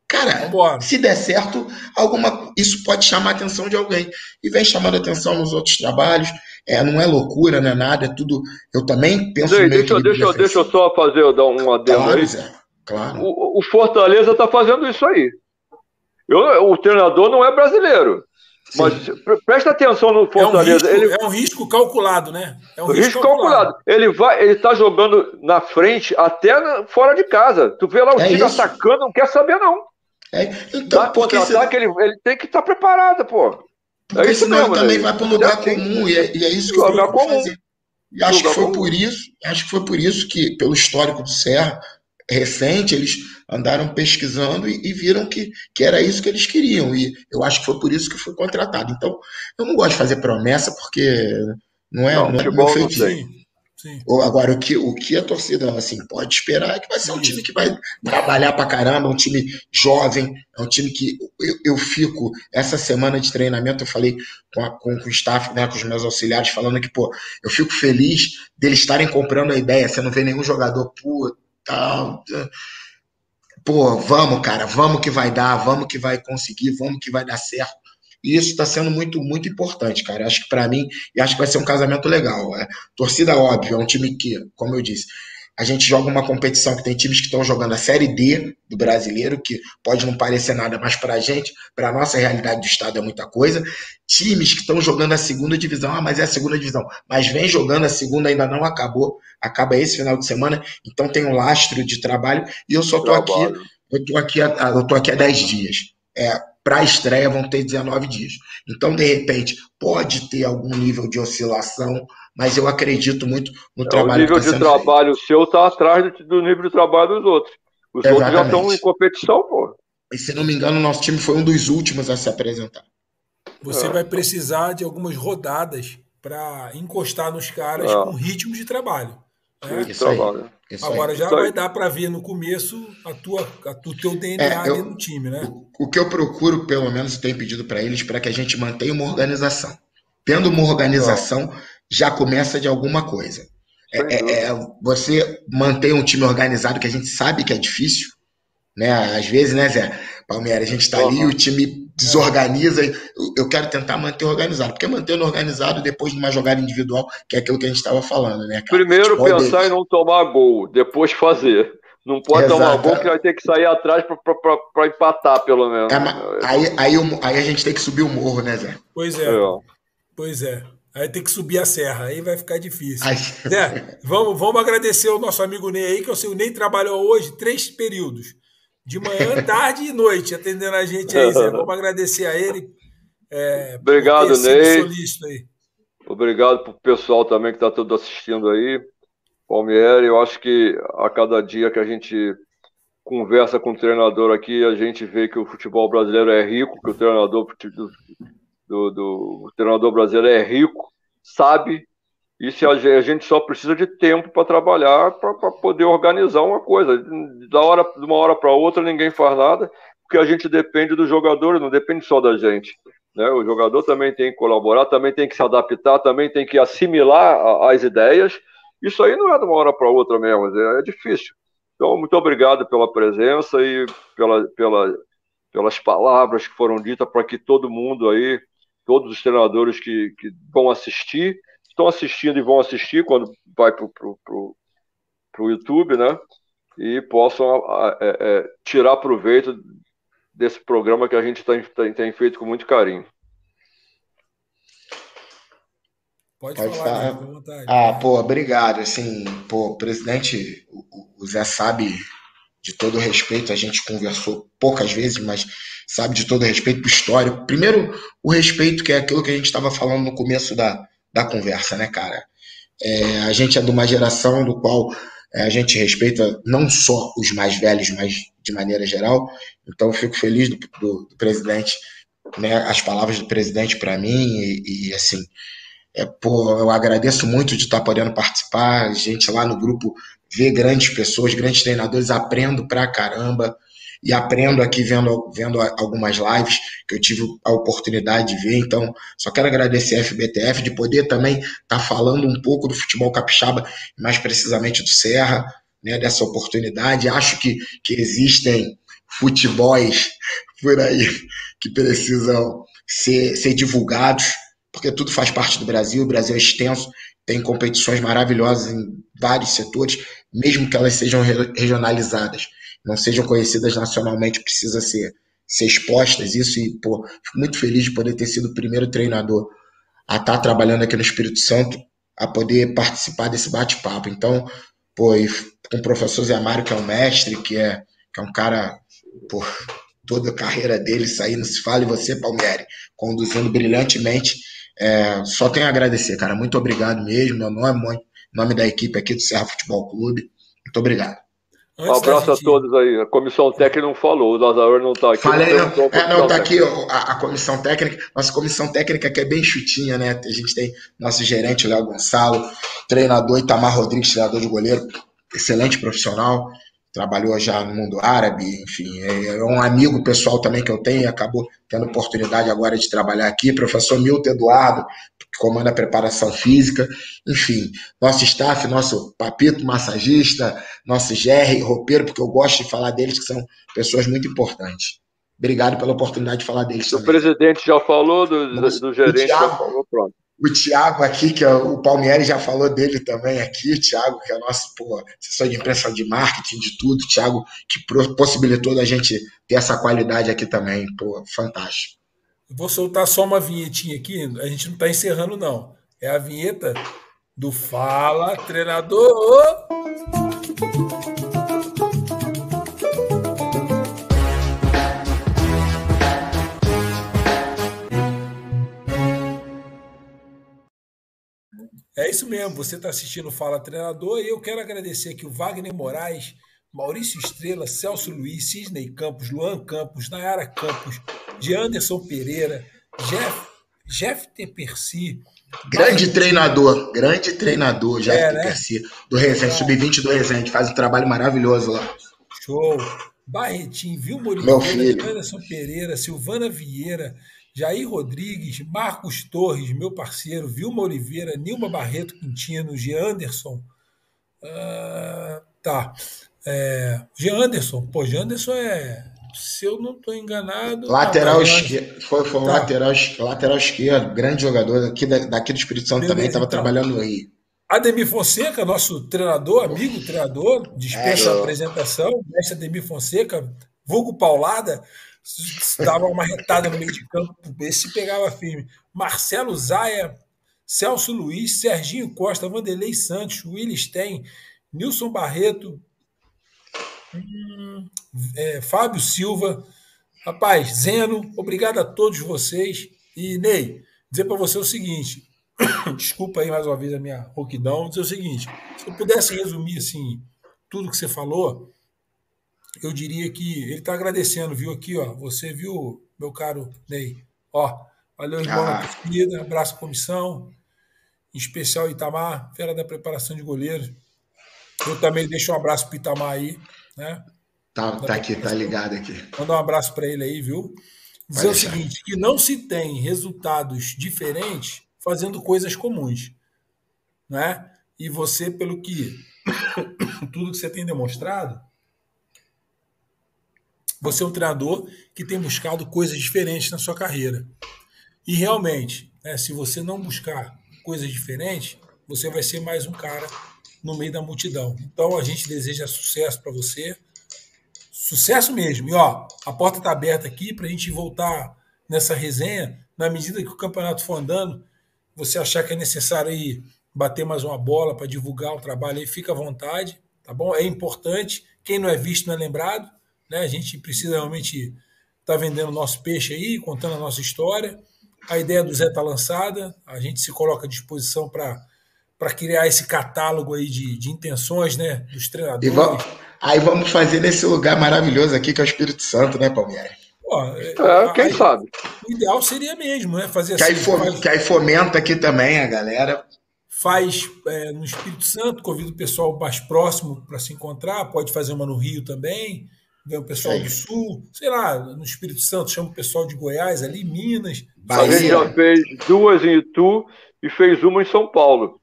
Cara, Vambora. se der certo, alguma, isso pode chamar a atenção de alguém. E vem chamando a atenção nos outros trabalhos. É, não é loucura, não é nada, é tudo. Eu também penso Zé, deixa, deixa, deixa eu só fazer dar um adendo claro, aí. Zé, claro. O, o Fortaleza está fazendo isso aí. Eu, o treinador não é brasileiro. Mas presta atenção no Fortaleza. É um risco, ele... é um risco calculado, né? É um risco, risco calculado. calculado. Ele vai, ele tá jogando na frente até na, fora de casa. Tu vê lá o é time isso. atacando, não quer saber, não. É, então, porque contra-ataque, ele, ele tem que estar tá preparado, pô. Porque é senão mesmo, ele também vai para o lugar comum, e é, e é, isso que eu vou fazer. E acho que foi comum. por isso, acho que foi por isso que, pelo histórico do Serra recente, eles andaram pesquisando e, e, viram que, que era isso que eles queriam. E eu acho que foi por isso que foi contratado. Então, eu não gosto de fazer promessa, porque não é, não, não é meu feitiço. Sim. Agora, o que, o que a torcida assim, pode esperar é que vai ser um time que vai trabalhar pra caramba, um time jovem, é um time que eu, eu fico, essa semana de treinamento, eu falei com, a, com, com, o staff, né, com os meus auxiliares, falando que, pô, eu fico feliz deles estarem comprando a ideia, você não vê nenhum jogador, pô, tal. Pô, vamos, cara, vamos que vai dar, vamos que vai conseguir, vamos que vai dar certo. E isso está sendo muito, muito importante, cara. Acho que para mim, e acho que vai ser um casamento legal. É, torcida, óbvio, é um time que, como eu disse, a gente joga uma competição que tem times que estão jogando a Série D do brasileiro, que pode não parecer nada, mas para a gente, para a nossa realidade do estado é muita coisa. Times que estão jogando a segunda divisão, ah, mas é a segunda divisão, mas vem jogando a segunda, ainda não acabou, acaba esse final de semana, então tem um lastro de trabalho, e eu só tô aqui, eu tô aqui, eu tô aqui há 10 dias. É, para a estreia vão ter 19 dias. Então, de repente, pode ter algum nível de oscilação, mas eu acredito muito no é, trabalho. O nível tá de trabalho feito. seu está atrás do nível de trabalho dos outros. Os Exatamente. outros já estão em competição, pô. E se não me engano, o nosso time foi um dos últimos a se apresentar. Você é. vai precisar de algumas rodadas para encostar nos caras é. com ritmo de trabalho. Né? Isso trabalho. Isso Agora já vai dar para ver no começo a tua, a, o teu DNA é, eu, ali no time, né? O, o, que eu procuro, pelo menos, tenho pedido para eles, para que a gente mantenha uma organização. Tendo uma organização, já começa de alguma coisa. É, é, é, você mantém um time organizado, que a gente sabe que é difícil, né? Às vezes, né, Zé? Palmeiras, a gente está ali, o time desorganiza. Eu quero tentar manter organizado, porque mantendo organizado depois de uma jogada individual, que é aquilo que a gente estava falando, né? Cara? Primeiro pensar deles. em não tomar gol, depois fazer. Não pode Exato. tomar gol que vai ter que sair atrás para empatar, pelo menos. É, aí, aí, aí, a gente tem que subir o morro, né, Zé? Pois é. é. Pois é. Aí tem que subir a serra, aí vai ficar difícil. Zé, vamos, vamos agradecer o nosso amigo Ney aí, que eu sei, o Ney trabalhou hoje três períodos de manhã, tarde e noite, atendendo a gente aí, Zé. Vamos agradecer a ele. É, Obrigado, Ney. Obrigado para o pessoal também que está todo assistindo aí. Palmieri, eu acho que a cada dia que a gente conversa com o treinador aqui, a gente vê que o futebol brasileiro é rico, que o treinador do, do, treinador brasileiro é rico, sabe, e se a, gente só precisa de tempo para trabalhar, para poder organizar uma coisa. Da hora, de uma hora para outra, ninguém faz nada, porque a gente depende do jogador, não depende só da gente. Né? O jogador também tem que colaborar, também tem que se adaptar, também tem que assimilar as ideias. Isso aí não é de uma hora para outra mesmo, é, é difícil. Então, muito obrigado pela presença e pela, pela, pelas palavras que foram ditas para que todo mundo aí, todos os treinadores que, que vão assistir, estão assistindo e vão assistir quando vai para o YouTube, né? E possam é, é, tirar proveito desse programa que a gente tem, tem, tem feito com muito carinho. Pode, Pode falar, falar. Ah, pô, obrigado. Assim, pô, presidente, o, o Zé sabe de todo respeito, a gente conversou poucas vezes, mas sabe de todo respeito por história. Primeiro, o respeito, que é aquilo que a gente estava falando no começo da, da conversa, né, cara? É, a gente é de uma geração do qual é, a gente respeita não só os mais velhos, mas de maneira geral. Então, fico feliz do, do, do presidente, né, as palavras do presidente para mim e, e assim é, pô, eu agradeço muito de estar podendo participar. A gente lá no grupo vê grandes pessoas, grandes treinadores, aprendo pra caramba. E aprendo aqui vendo, vendo algumas lives que eu tive a oportunidade de ver. Então, só quero agradecer a FBTF de poder também estar tá falando um pouco do futebol capixaba, mais precisamente do Serra, né, dessa oportunidade. Acho que, que existem futebols por aí que precisam ser, ser divulgados porque tudo faz parte do Brasil, o Brasil é extenso, tem competições maravilhosas em vários setores, mesmo que elas sejam regionalizadas, não sejam conhecidas nacionalmente, precisa ser, ser expostas isso e, pô, fico muito feliz de poder ter sido o primeiro treinador a estar tá trabalhando aqui no Espírito Santo, a poder participar desse bate-papo. Então, pô, com o professor Zé Mário, que é um mestre, que é, que é um cara, pô, toda a carreira dele saindo, se fala, e você, Palmieri, conduzindo brilhantemente é, só tenho a agradecer, cara. Muito obrigado mesmo. Meu nome, nome da equipe aqui do Serra Futebol Clube. Muito obrigado. Um abraço gente... a todos aí. A comissão técnica não falou, o Lazaror não está aqui. Falei, não, não, é, não tá aqui a, a, comissão técnica. Nossa comissão técnica que é bem chutinha, né? A gente tem nosso gerente, Léo Gonçalo, treinador Itamar Rodrigues, treinador de goleiro, excelente profissional trabalhou já no mundo árabe, enfim, é, é um amigo pessoal também que eu tenho e acabou tendo oportunidade agora de trabalhar aqui, professor Milton Eduardo, que comanda a preparação física, enfim, nosso staff, nosso papito massagista, nosso Jerry, roupeiro, porque eu gosto de falar deles, que são pessoas muito importantes. Obrigado pela oportunidade de falar deles. O também. presidente já falou, do, do gerente Thiago, já falou, pronto o Thiago aqui, que é o Palmieri já falou dele também aqui, o Thiago, que é nosso pô, assessor de imprensa de marketing, de tudo, o Thiago, que possibilitou da gente ter essa qualidade aqui também, pô, fantástico. vou soltar só uma vinhetinha aqui, a gente não está encerrando, não. É a vinheta do Fala Treinador! Isso mesmo, você está assistindo Fala Treinador e eu quero agradecer aqui o Wagner Moraes, Maurício Estrela, Celso Luiz, Cisney Campos, Luan Campos, Nayara Campos, de Anderson Pereira, Jeff, Jeff Teperci. Grande treinador, grande treinador, Jeff é, né? Teperci, do Resende, é. Sub-20 do Resende, faz um trabalho maravilhoso lá. Show. Barretinho, Vilma Oliveira, Anderson Pereira, Silvana Vieira, Jair Rodrigues, Marcos Torres, meu parceiro, Vilma Oliveira, Nilma Barreto Quintino, Jean Anderson. Uh, tá. É, Jean Anderson, pô, Jean Anderson é. Se eu não estou enganado. Lateral tá, esquerdo. Foi, foi tá. lateral, lateral esquerdo, grande jogador daqui, daqui do Espírito Santo Beleza, também, estava então. trabalhando no Rio. Ademir Fonseca, nosso treinador, amigo treinador, dispensa é, a apresentação, mestre Ademir Fonseca, vulgo Paulada, dava uma retada no meio de campo, esse pegava firme. Marcelo Zaia, Celso Luiz, Serginho Costa, Vanderlei Santos, Willis Tem, Nilson Barreto, hum, é, Fábio Silva, rapaz, Zeno, obrigado a todos vocês. E Ney, dizer para você o seguinte: desculpa aí mais uma vez a minha rouquidão, dizer o seguinte: se eu pudesse resumir assim tudo que você falou, eu diria que ele está agradecendo, viu aqui, ó. Você viu, meu caro Ney? Ó, valeu, irmão, ah. torcida, abraço comissão, em especial Itamar, fera da preparação de goleiros. Eu também deixo um abraço para Itamar aí, né? Tá, tá aqui, tá ligado aqui. Mandar um abraço para ele aí, viu? Dizer o seguinte, que não se tem resultados diferentes fazendo coisas comuns, né? E você, pelo que tudo que você tem demonstrado, você é um treinador que tem buscado coisas diferentes na sua carreira. E realmente, né, se você não buscar coisas diferentes, você vai ser mais um cara no meio da multidão. Então a gente deseja sucesso para você. Sucesso mesmo. E ó, a porta está aberta aqui para a gente voltar nessa resenha. Na medida que o campeonato for andando, você achar que é necessário aí bater mais uma bola para divulgar o trabalho aí, fica à vontade, tá bom? É importante. Quem não é visto não é lembrado. Né? A gente precisa realmente estar tá vendendo o nosso peixe aí, contando a nossa história. A ideia do Zé está lançada, a gente se coloca à disposição para para criar esse catálogo aí de, de intenções, né, dos treinadores. Vamos, aí vamos fazer nesse lugar maravilhoso aqui que é o Espírito Santo, né, Palmeiras? é, quem aí, sabe? O ideal seria mesmo, né, fazer que assim. Aí faz, que aí fomenta aqui também a galera. Faz é, no Espírito Santo, convida o pessoal mais próximo para se encontrar, pode fazer uma no Rio também vem o pessoal Sim. do Sul, sei lá, no Espírito Santo chama o pessoal de Goiás ali, Minas. Bahia. A gente já fez duas em Itu e fez uma em São Paulo.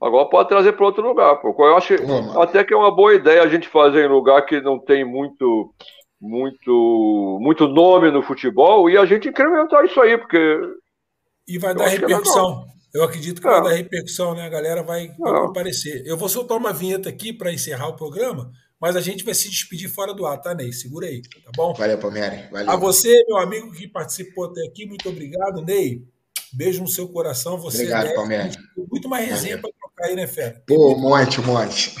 Agora pode trazer para outro lugar, pô. Eu acho até que é uma boa ideia a gente fazer em lugar que não tem muito, muito, muito nome no futebol e a gente incrementar isso aí, porque. E vai dar é repercussão. É eu acredito que é. vai dar repercussão, né? A galera vai, vai comparecer. Eu vou soltar uma vinheta aqui para encerrar o programa mas a gente vai se despedir fora do ar, tá, Ney? Segura aí, tá bom? Valeu, Palmeiras. Valeu. A você, meu amigo que participou até aqui, muito obrigado, Ney. Beijo no seu coração. Você obrigado, Palmeiras. Muito mais resenha para trocar aí, né, Fera? Pô, um monte, um monte.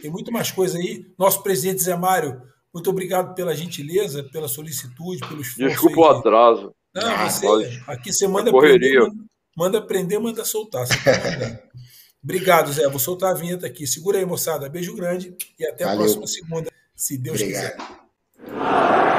Tem muito mais coisa aí. Nosso presidente Zé Mário, muito obrigado pela gentileza, pela solicitude, pelo esforço. Desculpa o atraso. Não, ah, você, aqui você manda prender, manda, manda prender, manda soltar. Obrigado, Zé. Vou soltar a vinheta aqui. Segura aí, moçada. Beijo grande e até Valeu. a próxima segunda, se Deus Obrigado. quiser.